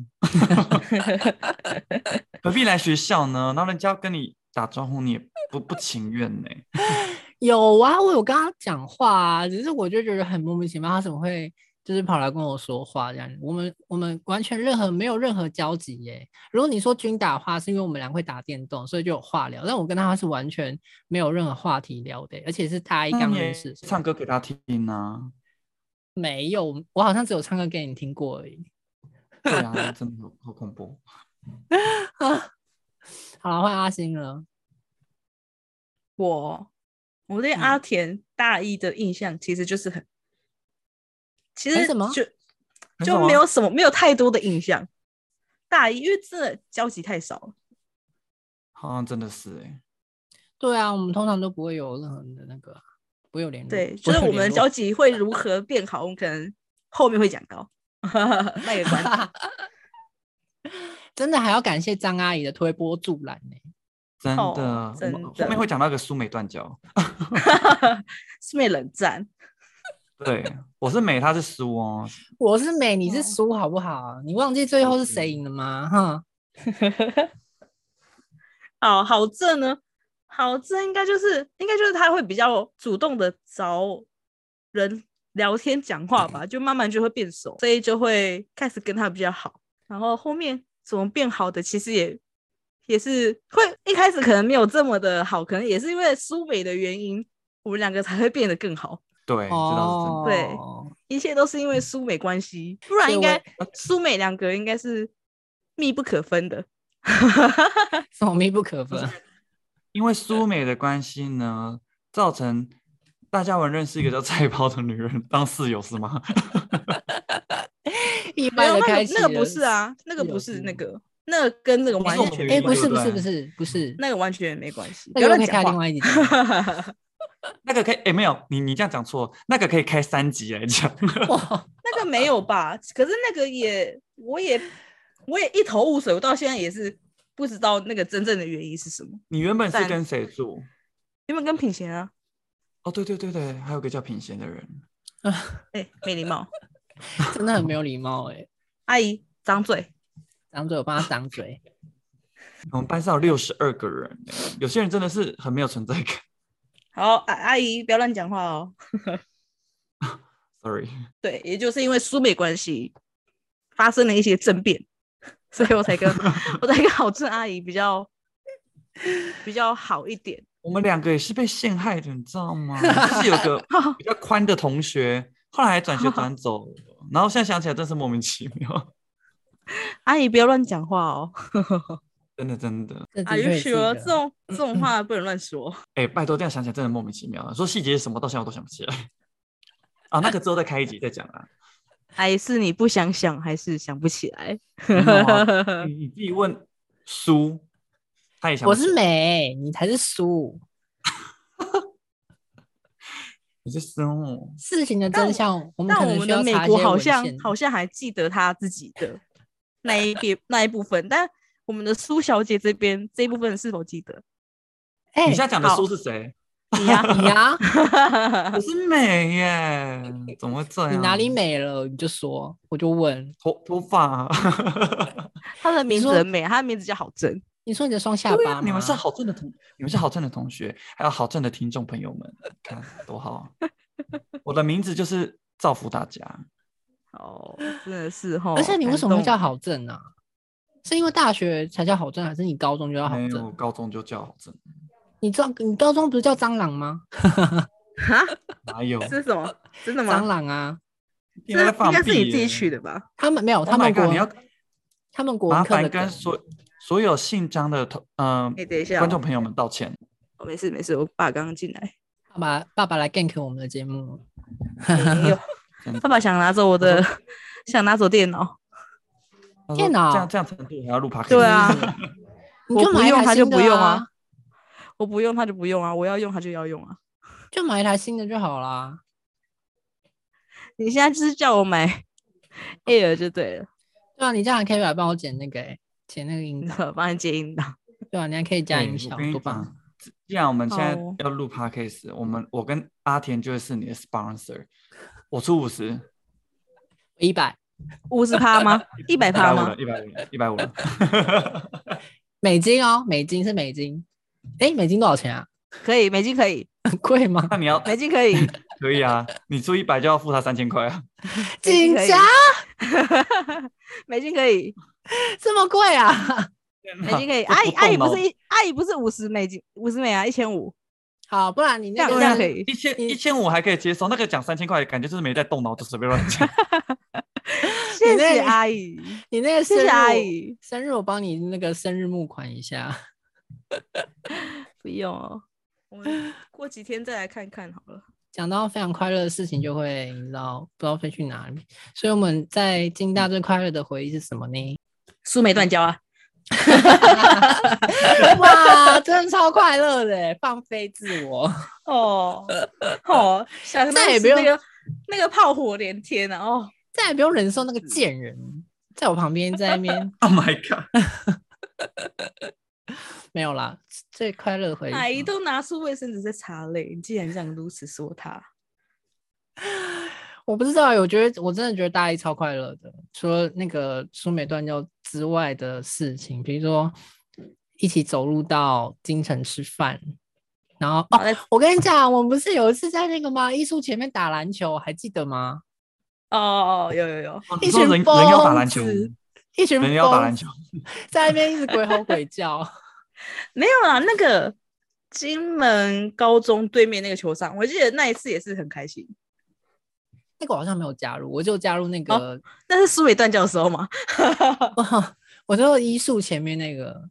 何必来学校呢？然后人家跟你打招呼，你也不 不情愿呢？有啊，我有跟他讲话啊，只是我就觉得很莫名其妙，他怎么会就是跑来跟我说话这样？我们我们完全任何没有任何交集耶。如果你说军打话，是因为我们俩会打电动，所以就有话聊。但我跟他是完全没有任何话题聊的，而且是他一刚认识，唱歌给他听啊。没有，我好像只有唱歌给你听过而已。对啊，真的好恐怖啊！好了，换阿星了。我我对阿田大一的印象其实就是很，其实什么就就没有什么没有太多的印象。大一因为真的交集太少了，好像真的是哎。对啊，我们通常都不会有任何的那个。不有联络，对，就是我们的交集会如何变好，我们可能后面会讲到，卖个关子。真的还要感谢张阿姨的推波助澜呢，真的，真的。后面会讲到一个苏美断交，苏美冷战。对，我是美，他是苏哦。我是美，你是苏，好不好？你忘记最后是谁赢了吗？哈。好好正呢。好，正应该就是应该就是他会比较主动的找人聊天讲话吧，就慢慢就会变熟，所以就会开始跟他比较好。然后后面怎么变好的，其实也也是会一开始可能没有这么的好，可能也是因为苏美的原因，我们两个才会变得更好。对，知道是真的。对，一切都是因为苏美关系，不然应该苏美两个应该是密不可分的。什么密不可分？因为苏美的关系呢，造成大家文认识一个叫菜 包的女人当室友是吗？一般的开那个不是啊，那个不是那个，那个跟那个完全哎，不是不是不是不是，那个完全没关系。那个可以开另外一集。那个可以哎，没有你你这样讲错，那个可以开三集来讲。那个没有吧？可是那个也，我也我也一头雾水，我到现在也是。不知道那个真正的原因是什么？你原本是跟谁住？原本跟品贤啊。哦，对对对对，还有个叫品贤的人。哎，没礼貌，真的很没有礼貌哎。阿姨，张嘴，张嘴，我帮他张嘴。我们班上有六十二个人，有些人真的是很没有存在感。好，阿阿姨不要乱讲话哦。Sorry。对，也就是因为苏美关系发生了一些争辩。所以我才跟我才跟郝正阿姨比较比较好一点。我们两个也是被陷害的，你知道吗？就是有个比较宽的同学，后来还转学转走，然后现在想起来真是莫名其妙。阿姨不要乱讲话哦，真 的真的。阿姨说这种这种话不能乱说。哎，拜托，这样想起来真的莫名其妙。说细节是什么，到现在我都想不起来。啊，那个之后再开一集再讲啊。还是你不想想，还是想不起来？你自己问苏，他也想。我是美，你才是苏。你是苏。事情的真相，我们但我们的美国好像好像还记得他自己的 那一边那一部分，但我们的苏小姐这边这一部分是否记得？哎，你现在讲的苏是谁？你呀，你呀，我是美耶，怎么会这样？你哪里美了？你就说，我就问。头头发，他的名字很美，他的名字叫郝正。你说你的双下巴你们是好正的同，你们是好正的同学，还有好正的听众朋友们，看多好。我的名字就是造福大家。哦，真的是哈。而且你为什么会叫郝正啊？是因为大学才叫郝正，还是你高中就叫郝正？高中就叫郝正。你知道你高中不是叫蟑螂吗？哈？哪有？是什么？真的吗？蟑螂啊？应该是你自己取的吧？他们没有，他们国，他们国。麻烦跟所所有姓张的同嗯，等一下，观众朋友们道歉。哦，没事没事，我爸刚刚进来。爸爸爸爸来 gank 我们的节目。没有，爸爸想拿走我的，想拿走电脑，电脑？这样这样程度还要录 p o 对啊。你我就买一台不用他就新的啊？不用啊，我不用他就不用啊，我要用他就要用啊。就买一台新的就好啦。你现在就是叫我买 Air 就对了，对啊，你这样可以来帮我剪那个、欸，剪那个音档，帮你接音档。对啊，你还可以加哎音效多棒！既然我们现在要录 podcast，我们我跟阿田就会是你的 sponsor，我出五十，一百五十趴吗？一百趴吗一百五了，？一百五，一百五。美金哦，美金是美金。哎，美金多少钱啊？可以，美金可以，很贵吗？那你要美金可以，可以啊，你出一百就要付他三千块啊。美金可以紧张，美金可以，这么贵啊？美金可以。阿姨，阿姨不是一，阿姨不是五十美金，五十美啊，一千五。好，不然你那这个样这样可以一千一千五还可以接受，那个讲三千块，感觉就是没在动脑，就随便乱讲。谢那谢阿姨，你那个谢谢阿姨。生日我帮你那个生日募款一下。不用哦，我们过几天再来看看好了。讲到非常快乐的事情，就会你知道不知道飞去哪里。所以我们在金大最快乐的回忆是什么呢？苏梅断交啊！哇，真的超快乐的耶，放飞自我。哦哦，想再也不用那个那个炮火连天啊！哦，再也不用忍受那个贱人在我旁边在那边 Oh my god！没有啦，最快乐的回忆。阿姨都拿出卫生纸在擦泪，你竟然这样如此说他？我不知道耶，我觉得我真的觉得大一超快乐的，除了那个苏美断交之外的事情，比如说一起走路到京城吃饭，然后哦我跟你讲，我们不是有一次在那个吗？艺术前面打篮球，还记得吗？哦哦，有有有，哦一群人人要打疯篮球，子一群人要打篮球，在那边一直鬼吼鬼叫。没有啦，那个金门高中对面那个球场，我记得那一次也是很开心。那个我好像没有加入，我就加入那个，那是苏梅断教的时候吗？我就一术前面那个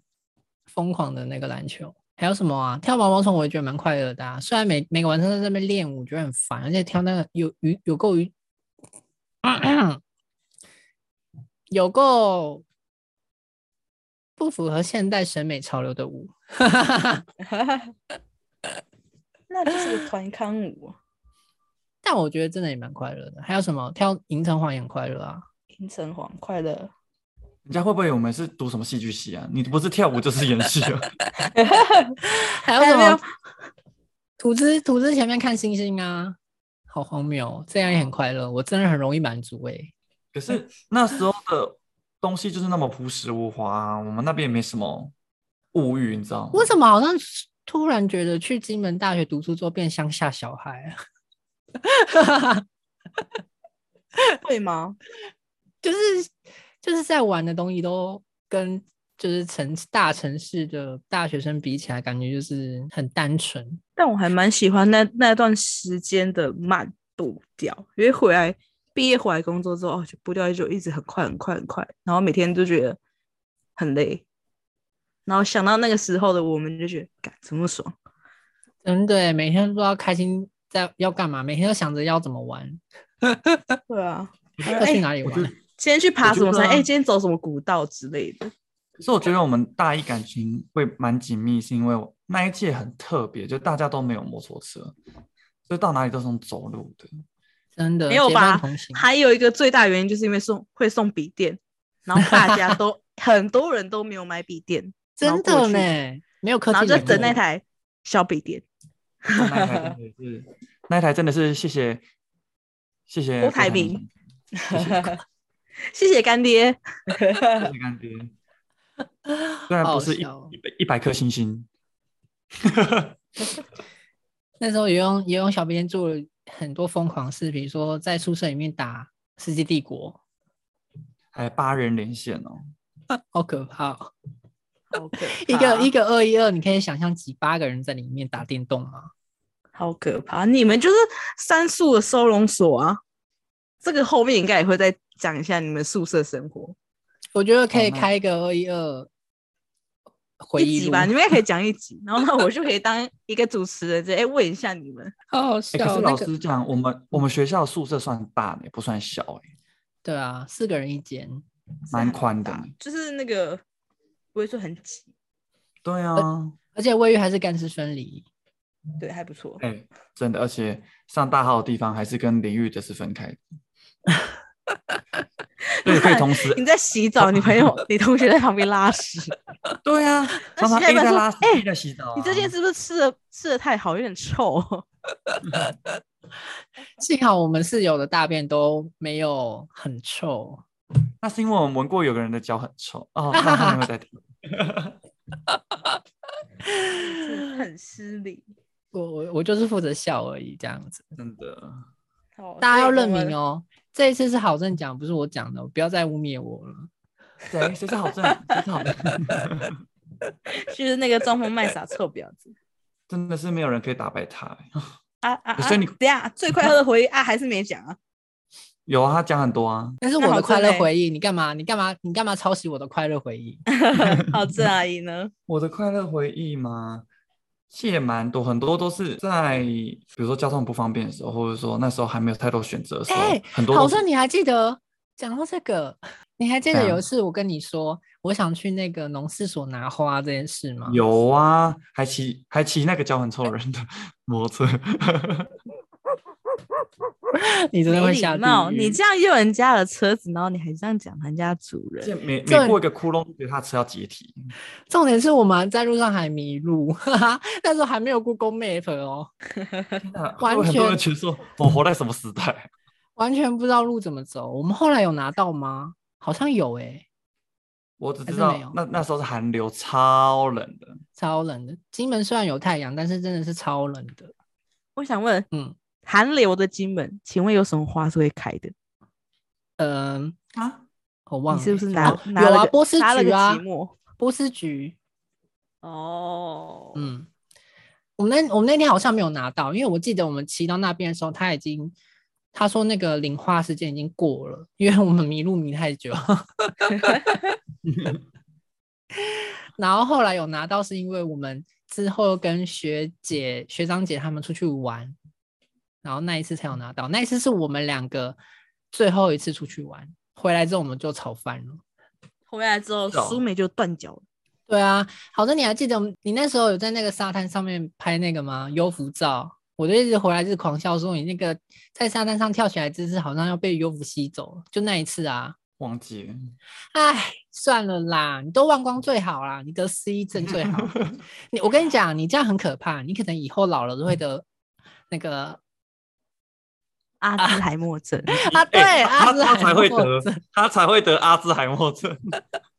疯狂的那个篮球。还有什么啊？跳毛毛虫我也觉得蛮快乐的啊。虽然每每个晚上在那边练舞，觉得很烦，而且跳那个有有有够于有够不符合现代审美潮流的舞。那就是个团康舞，但我觉得真的也蛮快乐的。还有什么跳银城隍也很快乐啊。银城隍快乐。人家会不会我们是读什么戏剧系啊？你不是跳舞就是演戏啊？还有什么还有没有？土之土之前面看星星啊，好荒谬哦，这样也很快乐。我真的很容易满足诶、可是那时候的东西就是那么朴实无华、啊，我们那边也没什么物欲，你知道吗？为什么好像突然觉得去金门大学读书之后变乡下小孩啊？会吗？就是就是在玩的东西都跟就是城大城市的大学生比起来，感觉就是很单纯。但我还蛮喜欢那那段时间的慢步调，因为回来毕业回来工作之后，哦，就步调就一直很快很快很快，然后每天都觉得很累，然后想到那个时候的我们，就觉得，干怎么爽？真的，每天都不知道开心在要干嘛，每天都想着要怎么玩，对啊，要去哪里玩。今天去爬什么山？哎、今天走什么古道之类的。可是我觉得我们大一感情会蛮紧密，是因为我那一届很特别，就大家都没有摩托车，所以到哪里都是用走路的。真的没有吧还有一个最大原因就是因为送会送笔电，然后大家都 很多人都没有买笔电，真的呢，没有科技然后就等那台小笔电。那一台真的是，那一台真的是谢谢谢谢郭台台铭 谢谢干爹。谢谢干爹。虽然不是一百颗星星，那时候也用也用小编做了很多疯狂事，比如说在宿舍里面打《世纪帝国还有八人连线哦。》，好可怕哦、好可一个一个二一二，你可以想象几八个人在里面打电动吗？好可怕！你们就是三宿的收容所啊。这个后面应该也会再讲一下你们宿舍生活。我觉得可以开一个二一二回忆录吧，你们也可以讲一集，然后呢，我就可以当一个主持人，直接问一下你们。好好哎、可笑。是老那个实讲，我们我们学校宿舍算大呢，不算小哎，对啊，四个人一间，蛮宽的。就是那个不会说很挤，对啊，而且卫浴还是干湿分离。对，还不错。哎、真的，而且上大号的地方还是跟淋浴的是分开的。对，可以同时。你在洗澡，你朋友、你同学在旁边拉屎，对啊，常常洗到一 A 在拉屎哎，B 在洗澡、啊。你这件是不是吃的吃的太好，有点臭？幸好我们室友的大便都没有很臭。那是因为我们闻过有个人的脚很臭哦，那他们会在听。真的很失礼。我我我就是负责笑而已，这样子。真的，好大家要认哦。明哦，这一次是好正讲，不是我讲的，不要再污蔑我了。谁谁是好正？谁是好正？就是那个装疯卖傻臭婊子真的是没有人可以打败他欸。啊啊啊！所以你等一下最快乐的回忆啊，还是没讲啊？有啊，他讲很多啊。但是我的快乐回忆，你干嘛？你干嘛？你干嘛抄袭我的快乐回忆？好，郑阿姨呢？我的快乐回忆吗？其实也蛮多，很多都是在比如说交通不方便的时候，或者说那时候还没有太多选择的时候，哎很多好像你还记得讲到这个，你还记得有一次我跟你说，我想去那个农事所拿花这件事吗？有啊，还骑还骑那个脚很臭的人的 摩托车，你真的会下地，狱你这样用人家的车子，然后你还这样讲人家主人，每每过一个窟窿，就觉得他车要解体。重点是我们在路上还迷路，哈哈，那时候还没有 Google Map 哦，完会很多人全觉得说，我活在什么时代？完全不知道路怎么走。我们后来有拿到吗？好像有诶、我只知道那那时候是寒流，超冷的。超冷的。金门虽然有太阳，但是真的是超冷的。我想问，嗯寒流的金门，请问有什么花是会开的？嗯、啊，我忘了你是不是欸拿拿了个波斯菊啊？波斯菊。哦，嗯，我们那我们那天好像没有拿到，因为我记得我们骑到那边的时候，他已经他说那个领花时间已经过了，因为我们迷路迷太久。然后后来有拿到，是因为我们之后跟学姐、学长姐他们出去玩，然后那一次才有拿到。那一次是我们两个最后一次出去玩，回来之后我们就吵翻了。回来之后，苏梅就断脚了。对啊，好的，你还记得我们你那时候有在那个沙滩上面拍那个吗？优浮照，我就一直回来就是狂笑说你那个在沙滩上跳起来姿势好像要被优浮吸走了，就那一次啊。忘记了。唉，算了啦，你都忘光最好啦，你得失忆症最好。你我跟你讲，你这样很可怕，你可能以后老了都会得那个阿兹海默症，啊，对，哎他阿兹海他才会默症得，他才会得阿兹海默症。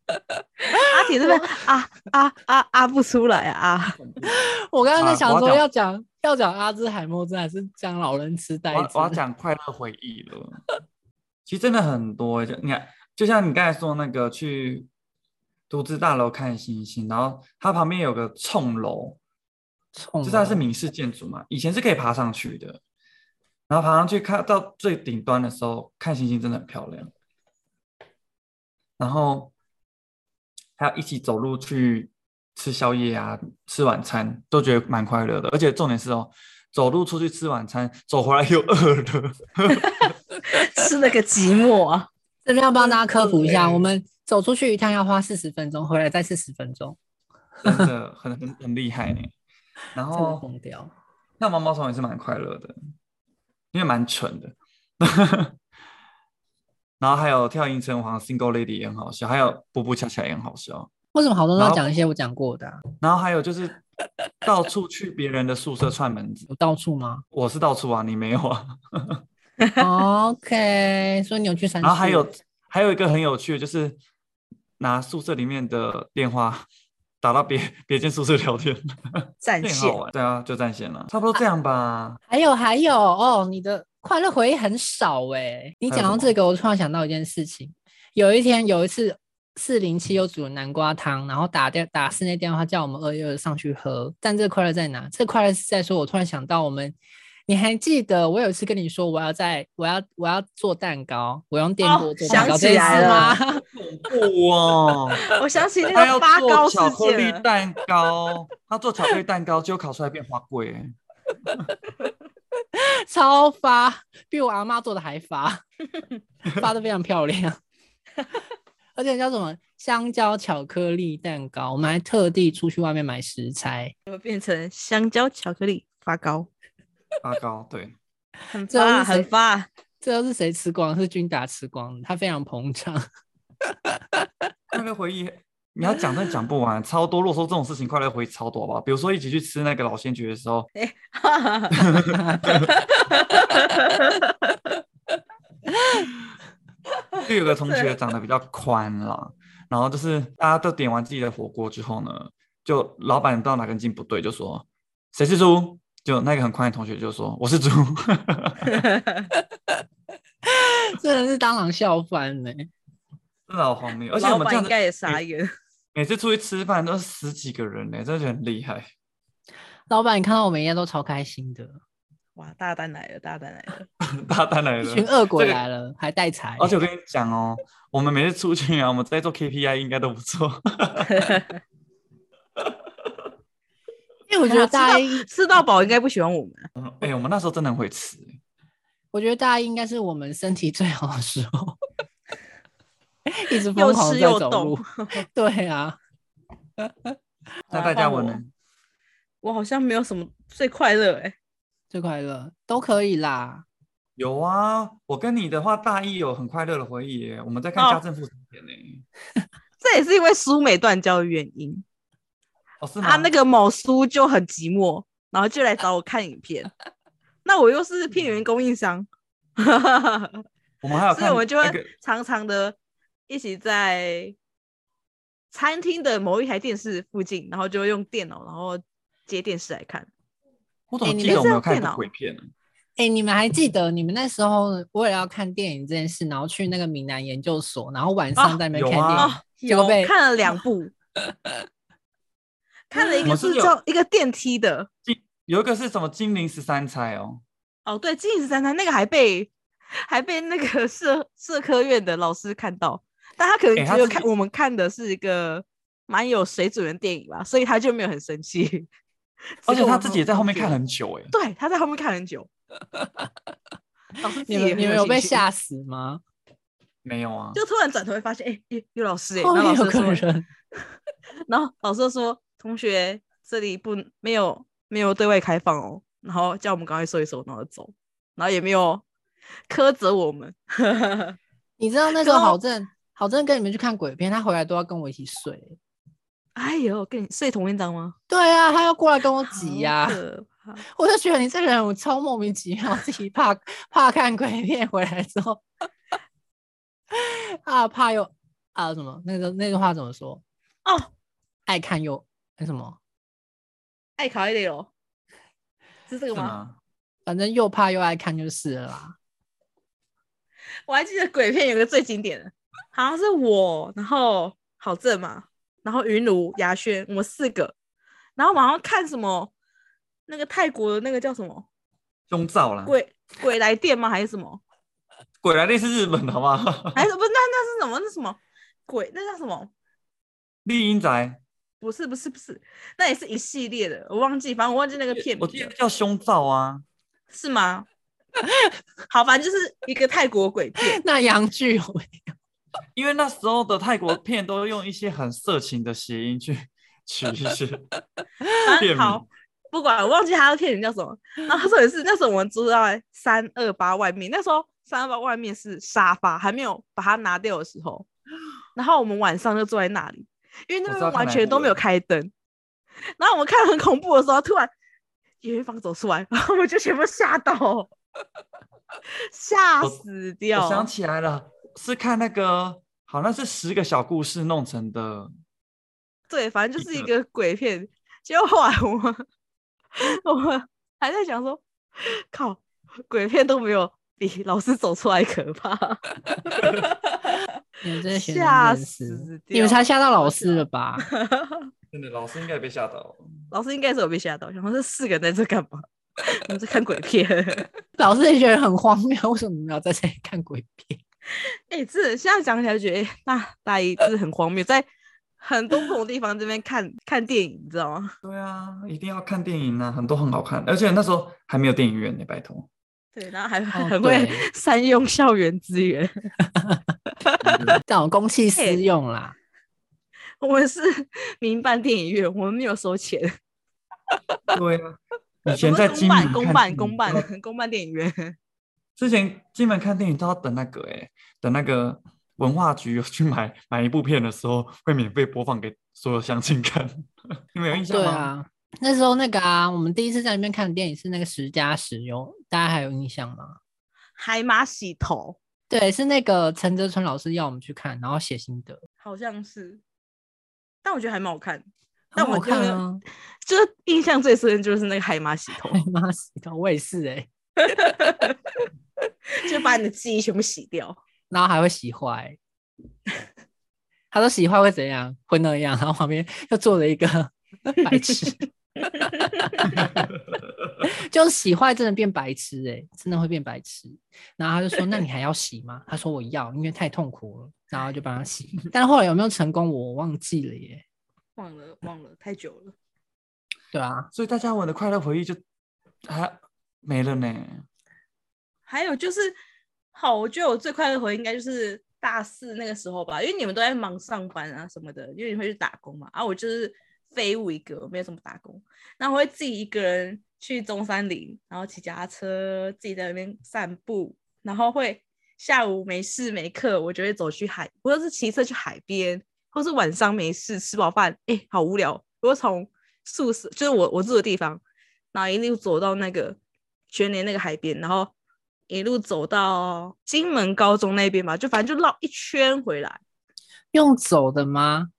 阿铁这边啊啊啊啊不出来啊啊！我刚刚在想说要讲要讲阿兹海默症还是讲老人痴呆症？我要讲快乐回忆了。其实真的很多欸，就你看，就像你刚才说那个去独资大楼看星星，然后它旁边有个冲楼，冲就是它是哦闽式建筑嘛，以前是可以爬上去的，然后爬上去看到最顶端的时候，看星星真的很漂亮。然后还有一起走路去吃宵夜啊，吃晚餐，都觉得蛮快乐的。而且重点是哦，走路出去吃晚餐，走回来又饿了。吃了个寂寞啊！这边要帮大家科普一下，我们走出去一趟要花四十分钟，回来再四十分钟，真的很很很厉害呢。然后 疯掉。那毛毛虫也是蛮快乐的，因为蛮蠢的。然后还有跳银城隍 Single Lady 也很好笑，还有步步恰恰也很好笑。为什么好多都要讲一些我讲过的、啊？然后还有就是到处去别人的宿舍串门子，有 到处吗我是到处啊，你没有啊。？OK，所以你有去三然后还有还有一个很有趣的，就是拿宿舍里面的电话打到别 别间宿舍聊天，占线。对啊，就占线了，差不多这样吧。还有还有哦，你的快乐回忆很少哎。你讲到这个，我突然想到一件事情。有一天有一次四零七又煮了南瓜汤，然后打电打室内电话叫我们二月二上去喝。但这个快乐在哪？这个快乐是在说，我突然想到我们你还记得我有一次跟你说我要在我要我要做蛋糕，我用电哦锅做蛋糕想起来了 吗？恐怖哦！我想起那他要个发糕做巧克力蛋糕，他做巧克力蛋糕，结果烤出来变花桂、欸。超发，比我阿妈做的还发，发的非常漂亮。而且叫什么香蕉巧克力蛋糕，我们还特地出去外面买食材，怎么变成香蕉巧克力发糕，发糕对，很发很发。这都是谁吃光？是君达吃光，他非常膨胀。快乐回忆你要讲真的讲不完，超多。如果说这种事情，快乐回忆超多好不好？比如说一起去吃那个老仙爵的时候，就有个同学长得比较宽了，然后就是大家都点完自己的火锅之后呢，就老板不知道哪根筋不对，就说谁是猪？就那个很宽的同学就说我是猪，真的是当场笑翻呢、真的好荒谬。而且我老们这样子板应该也傻眼。每次出去吃饭都是十几个人呢，真的很厉害。老板，你看到我们应该都超开心的，哇，大单来了，大单来了！大单来一群了，恶鬼这个来了，还带财。而且我跟你讲哦，我们每次出去啊，我们在做 KPI 应该都不错。因为我觉得大一，吃到饱应该不喜欢我们啊。嗯哎、我们那时候真的很会吃、欸我觉得大一应该是我们身体最好的时候，一直又疯狂地在吃又走路。对啊，那大家我呢？我好像没有什么最快乐哎、最快乐都可以啦。有啊，我跟你的话，大一有很快乐的回忆耶。我们在看哦家政妇产片呢。这也是因为苏美断交的原因。哦，是吗？啊，那个某苏就很寂寞，然后就来找我看影片。那我又是片源供应商，我们还有 所以我们就那个会常常的一起在餐厅的某一台电视附近，然后就用电脑，然后接电视来看。我怎么哎你记得我没有看鬼片呢？哎、你们还记得你们那时候为了要看电影这件事，然后去那个闽南研究所，然后晚上哦在那边看电影，啊有结果被看了两部，看了一个是叫一个电梯的，金有一个是什么精灵十三钗哦，哦，对，精灵十三钗那个还被还被那个社社科院的老师看到，但他可能觉得看我们看的是一个蛮有水准的电影吧，所以他就没有很生气。而且他自己也在后面看很久哎。对，他在后面看很久。你们你们有被吓死吗？没有啊，就突然转头会发现，哎、有有老师哎、后然后面有个老师说，人，然后老师就说，同学这里不没有没有对外开放哦，然后叫我们赶快收一收，然后走，然后也没有苛责我们。你知道那时候郝正郝正跟你们去看鬼片，他回来都要跟我一起睡。哎呦，跟你睡同一张吗？对啊，他要过来跟我挤呀、好可怕 我就觉得你这个人我超莫名其妙，自己怕怕看鬼片回来之后，啊怕又啊什么那个那个话怎么说？哦，爱看又那什么，爱考一点哦，是这是个吗？反正又怕又爱看就是了啦。我还记得鬼片有个最经典的，好像是我，然后郝正嘛，然后云茹、雅轩，我们四个，然后晚上看什么那个泰国的那个叫什么胸罩啦，鬼鬼来电吗？还是什么？鬼来电是日本的好不好？还是不是？那那是什么？那是什么鬼？那叫什么？丽英宅，不是不是不是，那也是一系列的，我忘记，反正我忘记那个片名我记得叫胸罩啊。是吗？好，反正就是一个泰国鬼片。那杨巨有没有 因为那时候的泰国片都用一些很色情的谐音去取一些好，，不管我忘记他的片名叫什么。然后说也是那时候我们住在三二八外面，那时候三二八外面是沙发，还没有把它拿掉的时候。然后我们晚上就坐在那里，因为那边完全都没有开灯。然后我们看很恐怖的时候，突然有一方走出来，然后我们就全部吓到，吓死掉。我想起来了，是看那个好像是十个小故事弄成的。对，反正就是一一个鬼片。结果后来我们 我们还在想说，靠，鬼片都没有比 老师走出来可怕，你们这些学生吓真是死你们才吓到老师了吧？真的，老师应该也被吓到了。老师应该是有被吓到，想说这四个人在这干嘛？我们在看鬼片。老师也觉得很荒谬，为什么你们要在这里看鬼片？哎、这现在想起来就觉得，哎、那大一真的很荒谬，在很多不同地方这边看看电影，你知道吗？对啊，一定要看电影啊，很多很好看，而且那时候还没有电影院呢，拜托。对，然后还哦很会对 善用校园资源。这种公器私用啦。我们是 民办电影院，我们没有收钱。对啊，以前们公办、在金门公办、公办、公办电影院。之前金门看电影都要等那个哎、等那个文化局去买买一部片的时候，会免费播放给所有乡亲看。你们有印象吗？对啊，那时候那个啊，我们第一次在那边看的电影是那个十加十，有大家还有印象吗？海马洗头对，是那个陈泽春老师要我们去看，然后写心得，好像是，但我觉得还蛮好看。但我看啊。就是印象最深的就是那个海马洗头，海马洗头，我也是哎、就把你的记忆全部洗掉。然后还会洗坏。他说洗坏会怎样？会那样，然后旁边又做了一个 白痴，就是洗坏真的变白痴哎、真的会变白痴。然后他就说：“那你还要洗吗？”他说：“我要，因为太痛苦了。”然后就帮他洗，但是后来有没有成功，我忘记了耶。忘了忘了，太久了。对啊，所以大家我的快乐回忆就还没了呢。还有就是，好，我觉得我最快乐的回忆应该就是大四那个时候吧，因为你们都在忙上班啊什么的，因为你会去打工嘛，啊，我就是废物一个，我没有怎么打工，然后我会自己一个人去中山陵，然后骑脚踏车，自己在那边散步，然后会下午没事没课，我就会走去海，或者是骑车去海边，或是晚上没事吃饱饭，哎、好无聊，我从宿舍就是我我住的地方，然后一路走到那个全年那个海边，然后一路走到金门高中那边吧，就反正就绕一圈回来。用走的吗？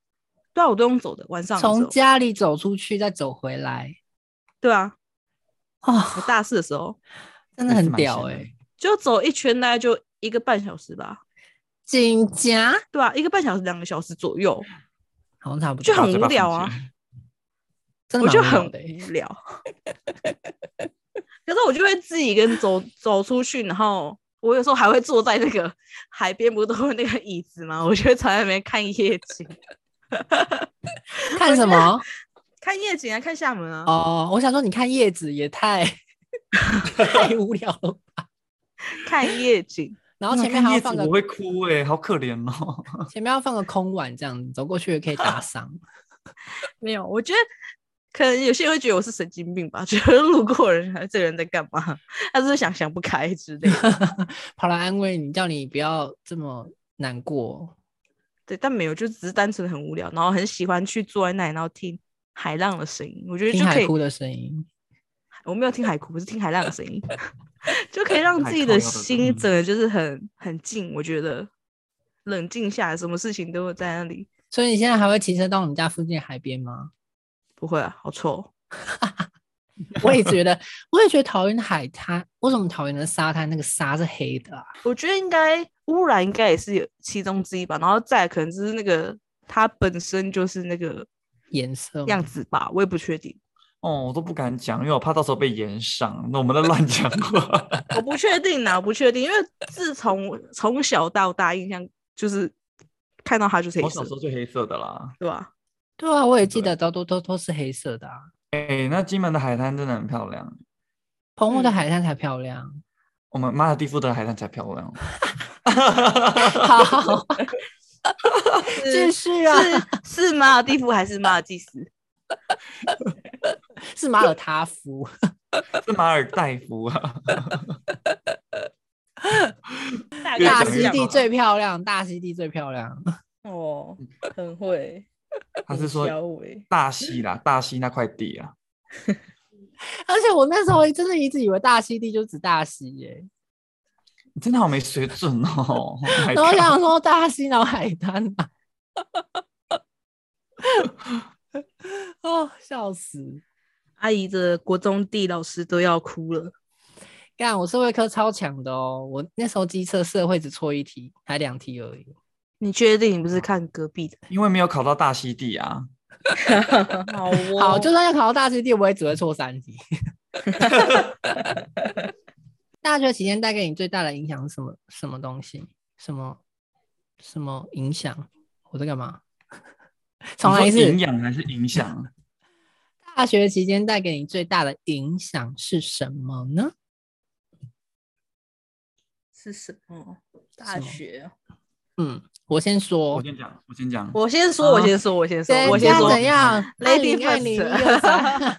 对啊，我都用走的，晚上从家里走出去再走回来，对啊，我哦，大四的时候。真的很屌哎、就走一圈，大概就一个半小时吧。紧夹对啊，一个半小时、两个小时左右，好像差不多，就很无聊啊。真的就很无聊。可是我就会自己一个人走走出去，然后我有时候还会坐在那个海边，不都有那个椅子吗？我就会坐在那边看夜景，看什么？看夜景啊，看厦门啊。哦，我想说，你看叶子也太 太无聊了吧。看夜景，然后前面还要放个子我会哭哎、好可怜哦。前面要放个空碗，这样走过去也可以打赏。没有，我觉得可能有些人会觉得我是神经病吧，觉得路过人这个人在干嘛，他是不是想想不开之类的。跑来安慰你，叫你不要这么难过。对，但没有，就只是单纯的很无聊，然后很喜欢去坐在那里，然后听海浪的声音。我觉得听就可以，海哭的声音，我没有听海哭，我是听海浪的声音，就可以让自己的心嗯整个就是很很静。我觉得冷静下来，什么事情都会在那里。所以你现在还会骑车到我们家附近的海边吗？不会啊，好臭哦。我也觉得，我也觉得桃园的海滩，为什么桃园的沙滩那个沙是黑的啊？我觉得应该污染应该也是有其中之一吧，然后再可能就是那个它本身就是那个颜色吗样子吧，我也不确定，哦，我都不敢讲，因为我怕到时候被延上。那我们在乱讲话。我不确定啊，我不确定，因为自从从小到大印象就是看到它就是黑色我小时，候就黑色的啦。对吧？对啊，我也记得都都都都是黑色的啊。哎、那金门的海滩真的很漂亮，澎湖的嗯海滩才漂亮。我们马尔蒂夫的海滩才漂亮。好，继是续啊，是是马尔蒂夫还是马尔济斯？是马尔他夫。是马尔代夫啊，大溪地最漂亮，大溪地最漂亮。哦，很会，他是说小伟大溪啦，大溪那块地啊。而且我那时候真的一直以为大溪地就指大溪耶，你真的好没水准哦！Oh 然后我想说大溪然后海滩啊，哦，笑死！阿姨的国中地老师都要哭了。干，我社会科超强的哦，我那时候机测社会只错一题，还两题而已。你确定你不是看隔壁的？因为没有考到大溪地啊。好哦，好，就算要考到大溪地，我也只会错三题。大学期间带给你最大的影响是什么？什么东西？什么什么影响？我在干嘛？重来一次。营养还是影响？大学期间带给你最大的影响是什么呢？是什么？大学？嗯，我先说。我先讲，我先讲。我先说，我先说，我先说，我先说。怎样？Lady first。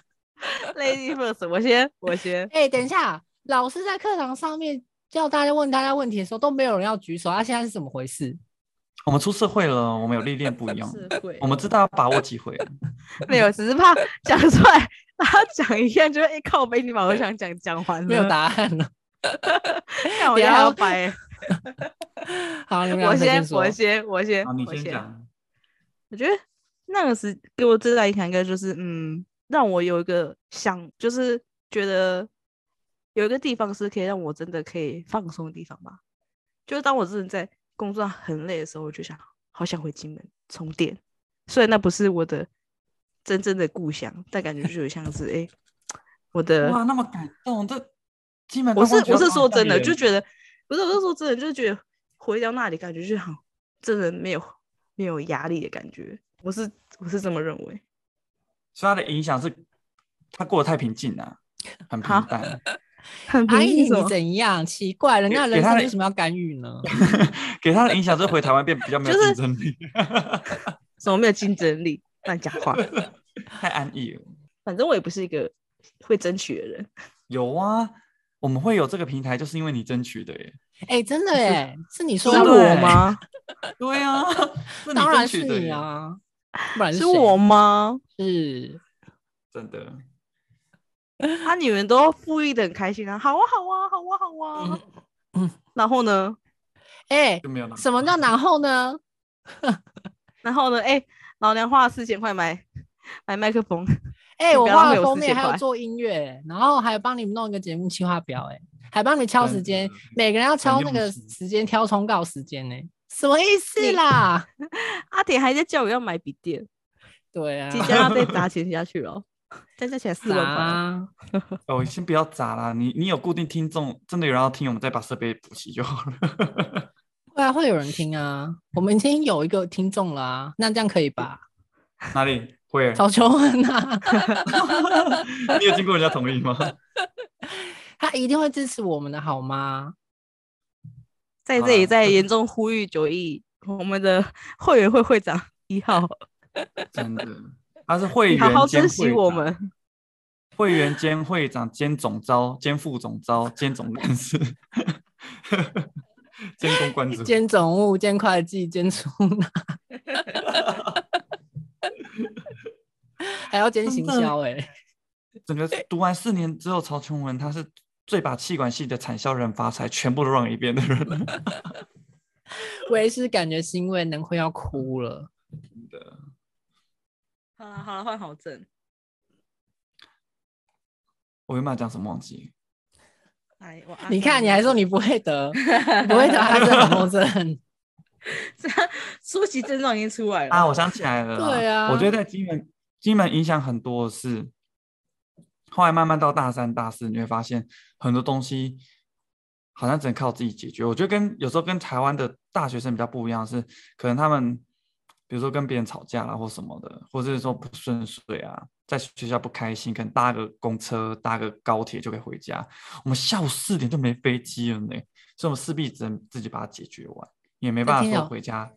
Lady first，我先，我先。哎，等一下，老师在课堂上面叫大家问大家问题的时候，都没有人要举手，他现在是怎么回事？我们出社会了，我们有历练不一样，我们知道要把握机会。没有，只是怕讲出来，他讲一下就会靠背，你把我想讲讲完，没有答案了。看我要掰。好，我先，我先，我先，你先讲。我觉得那个时给我最大影响，应该就是嗯，让我有一个想，就是觉得有一个地方是可以让我真的可以放松的地方吧。就是当我真的在。工作很累的时候，我就想，好想回金门充电。虽然那不是我的真正的故乡，但感觉就有像是 哎，我的哇，那么感动。这金门，我是我是说真的，就觉得不是我是说真的，就是觉得回到那里，感觉就好，真的没有没有压力的感觉。我是我是这么认为。所以他的影响是，他过得太平静了，很平淡。阿姨，你怎样？奇怪，人家人生为什么要干预呢？给他的影响是回台湾变比较没有竞争力，什么没有竞争力？乱讲话，太安逸了。反正我也不是一个会争取的人。有啊，我们会有这个平台，就是因为你争取的耶。哎，真的耶，是你说的我吗？对啊，当然是你啊，不然是我吗？是真的。啊！你们都富裕的很开心啊！好啊，好啊，好啊，好啊。嗯，然后呢？哎，什么叫 然后呢？然后呢？哎，老娘花了四千块买买麦克风。哎，我画了封面，还有做音乐，然后还帮你们弄一个节目计划表，哎，还帮你敲时间，每个人要敲那个时间，挑通告时间呢？什么意思啦？阿铁还在叫我要买笔电，对啊，即将要被砸 钱下去了。再加起来四万八。哦，先不要砸啦，你你有固定听众，真的有人要听，我们再把设备补齐就好了。会啊，会有人听啊，我们已经有一个听众了，那这样可以吧？哪里会？曹秋文啊，你有经过人家同意吗？他一定会支持我们的好吗？在这里再严重呼吁九亿，我们的会员会会长一号，真的。他是会员好好珍惜我们，会员兼会长兼总招兼副总招兼总干事，兼公关组兼总务兼会计兼出纳，还要兼行销哎！整个读完四年之后，曹琼文他是最把气管系的产销人发财全部都让一遍的人，我也是感觉欣慰，能会要哭了，真的。好了好了，换好正。我原本讲什么忘记？哎，我你看，你还说你不会得，不会得阿正好症。这初期症状已经出来了啊！我想起来了。对啊，我觉得在金门，金门影响很多的是，后来慢慢到大三、大四，你会发现很多东西好像只能靠自己解决。我觉得跟有时候跟台湾的大学生比较不一样，是可能他们。比如说跟别人吵架啦，或什么的，或者是说不顺遂啊，在学校不开心，可能搭个公车、搭个高铁就可以回家。我们下午四点就没飞机了呢，所以我们势必只能自己把它解决完，也没办法说回家。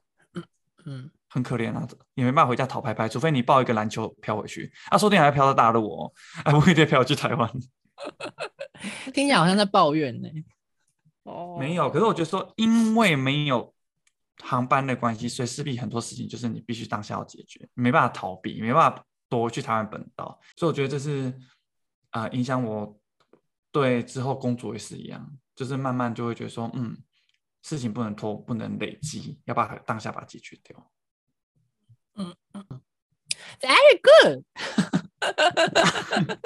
嗯，很可怜啊，也没办法回家讨拍拍，除非你抱一个篮球飘回去。啊，说不定还要飘到大陆哦，还不一定飘去台湾。听起来好像在抱怨呢。哦，没有，可是我觉得说，因为没有。航班的关系，所以势必很多事情就是你必须当下要解决，没办法逃避，没办法躲去台湾本岛。所以我觉得这是啊，影响我对之后工作也是一样，就是慢慢就会觉得说，嗯，事情不能拖，不能累积，要把它当下把它解决掉。嗯嗯嗯，Very good。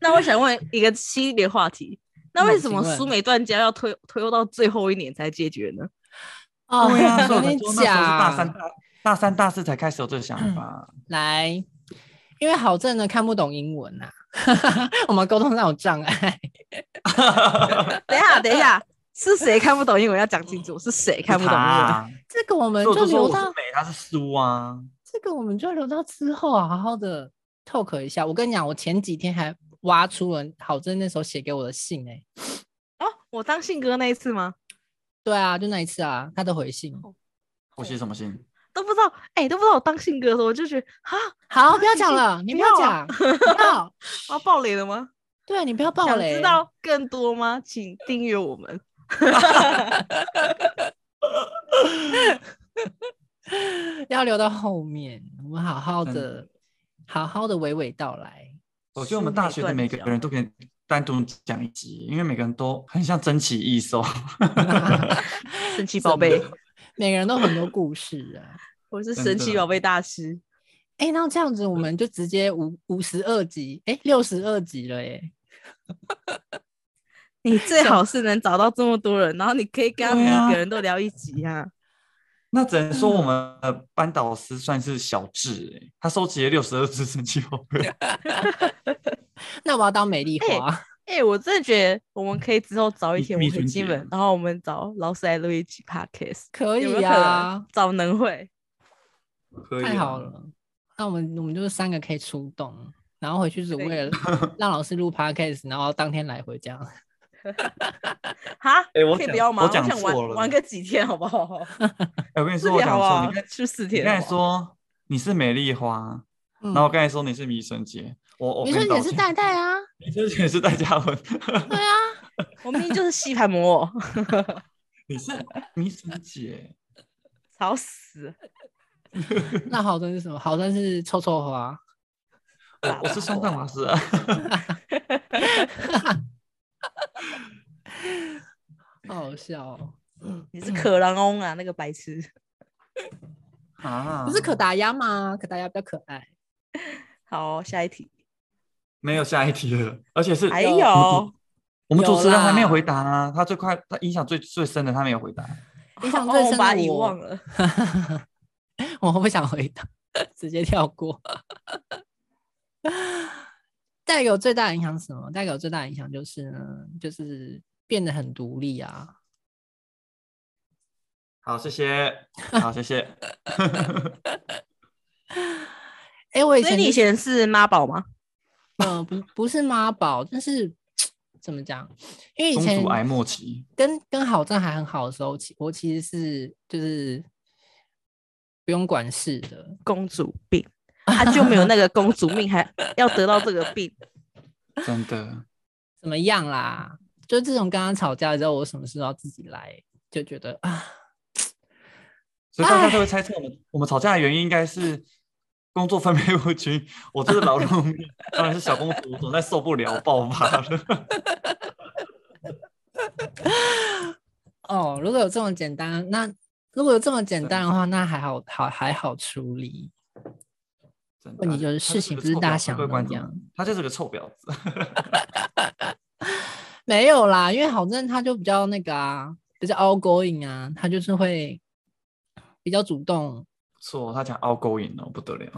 那我想问一个系列话题。那为什么苏美断交要推推到最后一年才解决呢？哦，对啊，我跟你讲，大三大大三大四才开始有这个想法。来，因为郝正呢看不懂英文呐、我们沟通上有障碍。等一下，等一下，是谁看不懂英文？要讲清楚，是谁看不懂英文？他这个我们就留到我是美，他是苏啊。这个我们就留到之后啊，好好的 talk 一下。我跟你讲，我前几天还挖出了郝真那时候写给我的信哎、哦，我当信哥那一次吗？对啊，就那一次啊，他的回信。我写什么信？都不知道，哎、都不知道我当信哥的时候，我就觉得啊，好，不要讲了，你不要讲，不要。我要爆雷了吗？对你不要爆想雷。知道更多吗？请订阅我们。要留到后面，我们好好真的、好好的娓娓道来。我觉得我们大学的每个人都可以单独讲一集，因为每个人都很像珍奇异兽。神奇宝贝，每个人都很多故事啊。我是神奇宝贝大师。哎，那这样子我们就直接五五十二集，哎，六十二集了耶。你 最好是能找到这么多人，然后你可以跟他每个人都聊一集啊。那只能说我们的班导师算是小智哎、他收集了六十二只神奇宝贝。那我要当美丽哎花。哎、我真的觉得我们可以之后找一秘天，我秘春节回金门，然后我们找老师来录一集 podcast，可以有没有可啊能，找能会？可以啊太好。了。那我们我们就是三个可以出动，然后回去只为了让老师录 podcast，然后当天来回这样。哈，哎可以不要吗？我讲想玩错了玩个几天好不好？哎、我跟你四说，我讲错，天好不好你刚？去四你刚才。说你是美丽花，嗯然后我刚才说你是迷神姐，我我你说你是戴戴啊？迷春姐是戴嘉文，对啊，我明明就是吸盘魔，你是迷神姐。吵死了！那好真是什么？好真是臭臭花。呃我是双蛋老师啊。好好笑哦。你是可狼翁啊，那个白痴。啊，不是可达鸭吗？可达鸭比较可爱。好，下一题。没有下一题了，而且是有还有，我们主持人还没有回答啊，他最快，他印象最最深的他没有回答。印象哦最深我把它遗的我忘了。我不想回答，直接跳过。带给我最大的影响是什么？带给我最大的影响就是呢，就是变得很独立啊。好，谢谢，好，谢谢。哎、我以所以你以前是妈宝吗？呃不不是妈宝，但是怎么讲？因为以前公主癌末期，跟跟郝正还很好的时候，其我其实是就是不用管事的。公主病，他就没有那个公主命，还要得到这个病。真的。怎么样啦？就自从刚刚吵架之后，我什么事都要自己来，就觉得啊，所以大家都会猜测我们我们吵架的原因应该是工作分配不均，我就是劳碌命，当然是小公主总在受不了爆发了。哦，如果有这么简单，那如果有这么简单的话，那还好好还好处理。问题就是事情不是大家想的那样他就是个臭婊子。没有啦，因为郝正他就比较那个啊，比较 outgoing 啊，他就是会比较主动。错，他讲 outgoing 哦，不得了。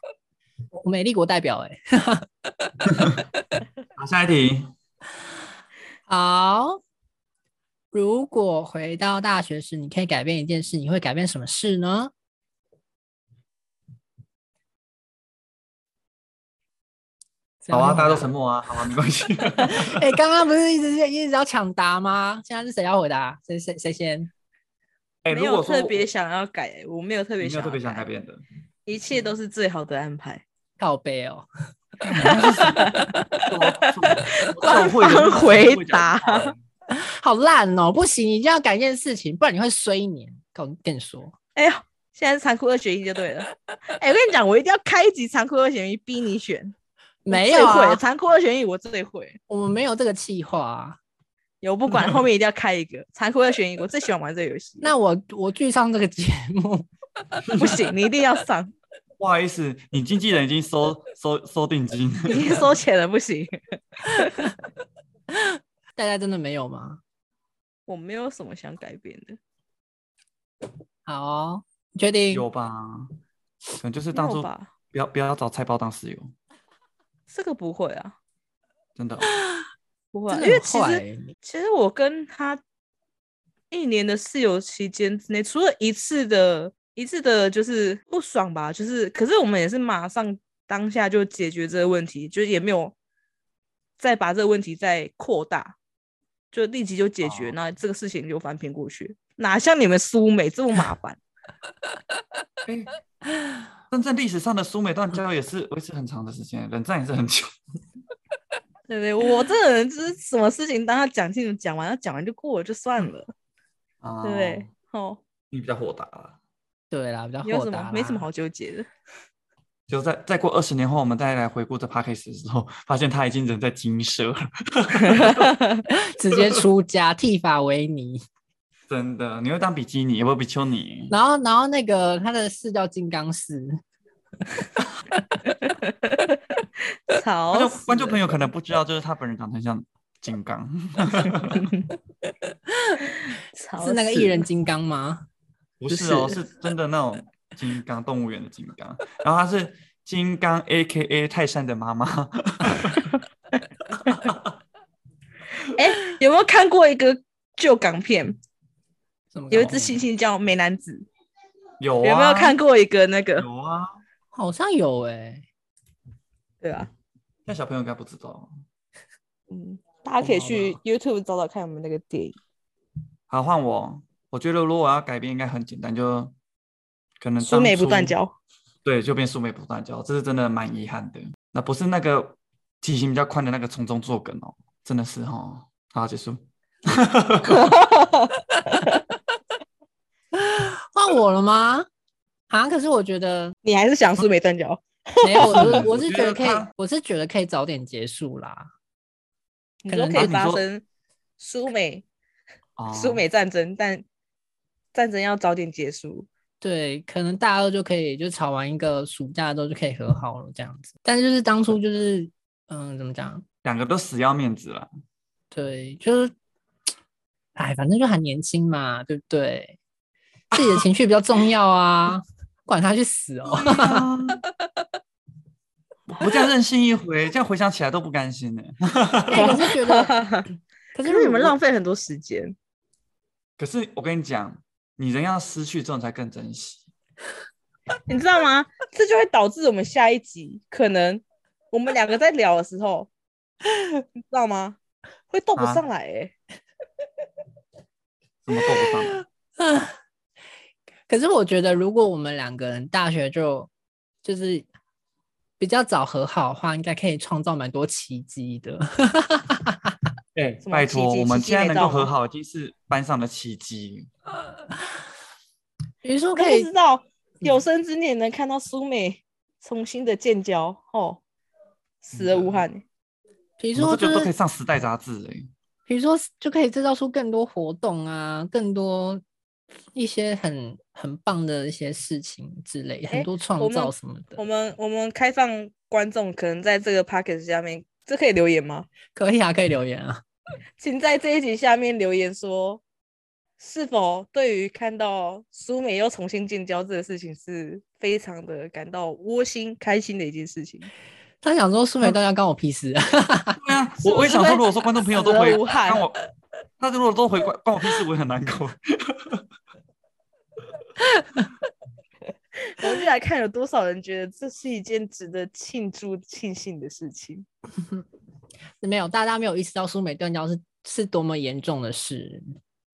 我美丽国代表哎 好，下一题。好，如果回到大学时，你可以改变一件事，你会改变什么事呢？好啊，大家都沉沉默啊，好啊，没关系。哎、刚刚不是一直一直要抢答吗？现在是谁要回答？谁谁谁先？哎，没有如果说特别想要改，我没有特别想要你没有特别想改改，变的，一切都是最好的安排。靠背哦，官会的方回答好烂哦！不行，你一定要改一件事情，不然你会衰年。跟跟你说，哎呦，现在是残酷二选一就对了。哎，我跟你讲，我一定要开一集残酷二选一，逼你选。我没有最会啊，残酷二选一，我最会。我们没有这个计划啊。有不管 后面一定要开一个残酷二选一，我最喜欢玩这个游戏。那我我拒上这个节目，不行，你一定要上，不好意思，你经纪人已经收 收收定金。已经收钱了，不行。大家真的没有吗？我没有什么想改变的，好哦、你确定？有吧？可能就是当初？不要不要找菜包当室友，这个不会啊，真的。不会因为其实其实我跟他一年的室友期间之内，除了一次的一次的，就是不爽吧，就是可是我们也是马上当下就解决这个问题，就也没有再把这个问题再扩大，就立即就解决，哦那这个事情就翻篇过去，哪像你们苏美这么麻烦？哎，真正历史上的苏美断交也是维持很长的时间，冷战也是很久。对不对？我这个人就是什么事情当他讲清楚讲完，他讲完就过了就算了，啊，对不对？哦，你比较豁达啦。对啦，比较豁达没什么好纠结的。就在再过二十年后，我们再来回顾这 p a c k a g e 的时候，发现他已经人在金舍了。直接出家剃发为尼，真的，你会当比基尼，也不会比丘尼。然后然后那个他的寺叫金刚寺，吵观众死了观众朋友可能不知道，就是他本人长得很像金刚。吵是那个艺人金刚吗？不不是哦，是是真的那种金刚动物园的金刚，然后他是金刚 A K A 泰山的妈妈。哎、有没有看过一个旧港片？有一只猩猩叫美男子，有啊，有没有看？过一个那个？有啊，好像有哎、对啊，那小朋友应该不知道。嗯，大家可以去 YouTube 找找看我们那个电影。好，换我。我觉得如果我要改变，应该很简单，就可能苏美不断交，对，就变苏美不断交，这是真的蛮遗憾的。那不是那个体型比较宽的那个从中作梗哦，真的是哦。好，结束。换我了吗？啊，可是我觉得你还是想苏美断交？没有，我是 我是觉得可以，我是觉得可以早点结束啦。你说可以可能啊你说发生苏美哦，苏美战争，但战争要早点结束。对，可能大二就可以就吵完一个暑假之后就可以和好了这样子。但是就是当初就是嗯，怎么讲？两个都死要面子了。对，就是，哎，反正就还年轻嘛，对不对？自己的情绪比较重要啊，管他去死哦。我这样任性一回，这样回想起来都不甘心呢。哎我是觉得，可是你们浪费很多时间。可是我跟你讲，你人要失去这种才更珍惜。你知道吗？这就会导致我们下一集可能我们两个在聊的时候，你知道吗？会斗不啊上来哎、怎么斗不上来？啊，可是我觉得，如果我们两个人大学就就是比较早和好的话，应该可以创造蛮多奇迹的。哎、什么拜托，我们现在能够和好，已经是班上的奇迹。比如说可以不知道有生之年能看到苏美重新的建交哦，死而无憾欸、比如我们这个都可以上时代杂志哎、比如说就可以制造出更多活动啊，更多一些很很棒的一些事情之类，很多创造什么的我。们我们开放观众可能在这个 p o c k e t 下面，这可以留言吗？可以啊，可以留言啊。请在这一集下面留言说，是否对于看到苏美又重新建交这个事情是非常的感到窝心开心的一件事情。他想说苏美大家关我屁事啊！对啊，我我也想说，如果说观众朋友都回关我，他如果都回关关我屁事，我也很难过。我们就来看有多少人觉得这是一件值得庆祝庆幸的事情。没有，大家没有意识到苏美断交是是多么严重的事，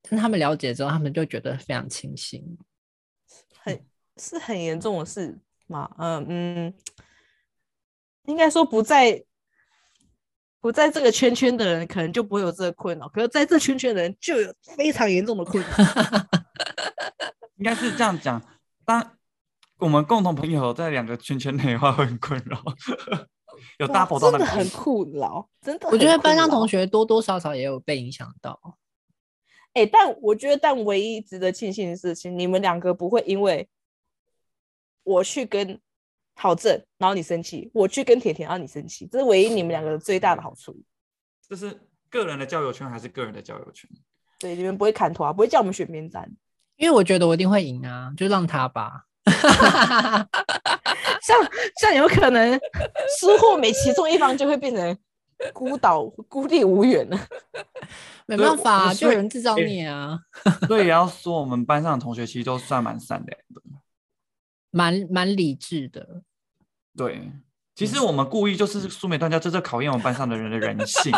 但他们了解之后，他们就觉得非常庆幸。很是很严重的事嘛？嗯嗯，应该说不在不在这个圈圈的人，可能就不会有这个困扰；可是在这圈圈的人，就有非常严重的困扰。应该是这样讲，当我们共同朋友在两个圈圈内的话，会很困扰，有哇 double 到那真的很困扰，真的。我觉得班上同学，学多多少少也有被影响到。哎、但我觉得，但唯一值得庆幸的事情，你们两个不会因为我去跟郝正，然后你生气；我去跟甜甜，然后你生气，这是唯一你们两个最大的好处。这是个人的交友圈还是个人的交友圈？对，你们不会砍头啊，不会叫我们选边站。因为我觉得我一定会赢啊，就让他吧。这样这样有可能输或每其中一方就会变成孤岛孤立无援了。没办法，就有人制造诶孽啊，所以也要说我们班上的同学其实都算蛮善良的。蛮蛮理智的。对，其实我们故意就是苏美断交，这是考验我们班上的人的人性，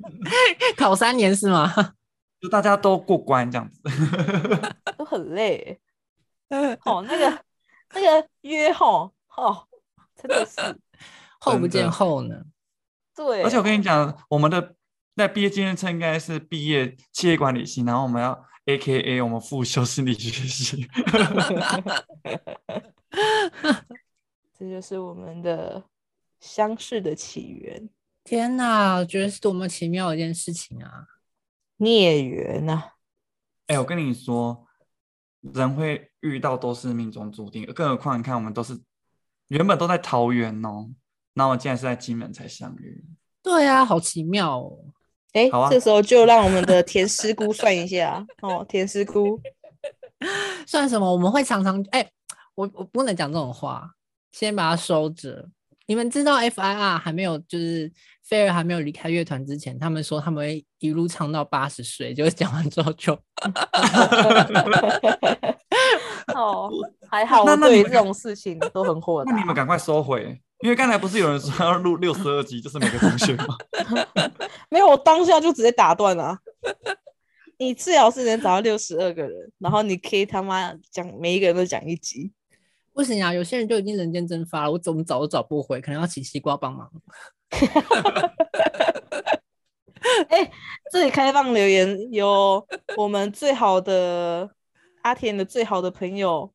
考三年是吗？就大家都过关这样子。都很累。哦，那个那个约吼哦，真的是 后不见后呢。对。而且我跟你讲，我们的那毕业纪念册应该是毕业企业管理系，然后我们要 A K A 我们复修心理学系。这就是我们的相识的起源，天哪，我觉得是多么奇妙的一件事情啊！孽缘呐、啊。哎、我跟你说，人会遇到都是命中注定，更何况你看，我们都是原本都在桃园哦，那我竟然是在金门才相遇。对啊，好奇妙哦。哎、好啊这时候就让我们的田师姑算一下哦，田师姑，算什么？我们会常常哎、我我不能讲这种话，先把它收着。你们知道 FIR 还没有，就是菲儿还没有离开乐团之前，他们说他们会一路唱到八十岁，就是讲完之后就 哦，还好那对于这种事情都很豁达那。你们赶快收回，因为刚才不是有人说要录六十二集，就是每个同学吗？没有，我当下就直接打断了啊。你最好是能找到六十二个人，然后你可以他妈讲每一个人都讲一集。不行啊。有些人就已经人间蒸发了，我怎么找都找不回，可能要请西瓜帮忙。这里开放留言，有我们最好的阿田的最好的朋友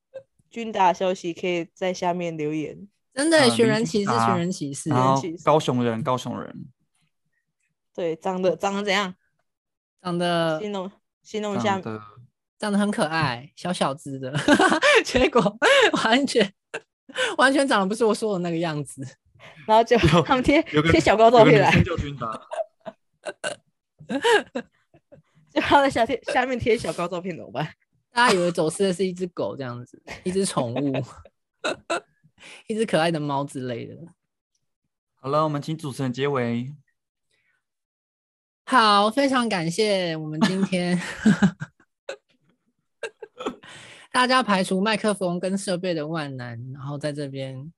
君达消息，可以在下面留言。真的，啊寻人启事，啊寻人启事。然后高雄人，高雄人，对，长得长得怎样？长得形容形容一下长。得很可爱，小小只的，结果 完全完全长得不是我说的那个样子。然后就 他们贴贴小高照片来，就他在下贴下面贴小高照片怎么办？大家以为走失的是一只狗这样子，一只宠物，一只可爱的猫之类的。好了，我们请主持人结尾。好，非常感谢我们今天 大家排除麦克风跟设备的万难，然后在这边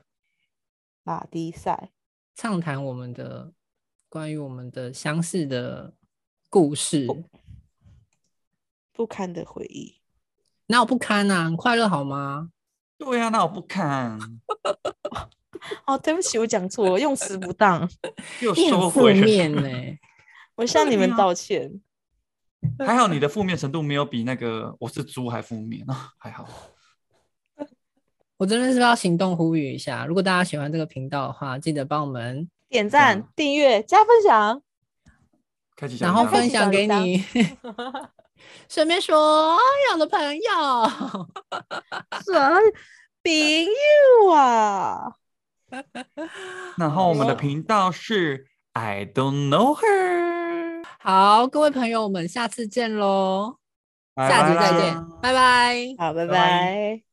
拉低赛，畅谈我们的关于我们的相似的故事。不堪的回忆。那我不堪啊？很快乐好吗？对呀、那我不堪，哦，对不起，我讲错了，用词不当，又你很负收回了。面呢、我向你们道歉。还好你的负面程度没有比那个我是猪还负面啊，还好。我真的是要行动呼吁一下，如果大家喜欢这个频道的话，记得帮我们，点赞、订阅、加分享。开启然后分享给小你身边所有的朋友。是啊，朋友啊，然后我们的频道是 I don't know her，好，各位朋友，我们下次见喽，拜下集再见，拜拜。好，拜拜拜拜。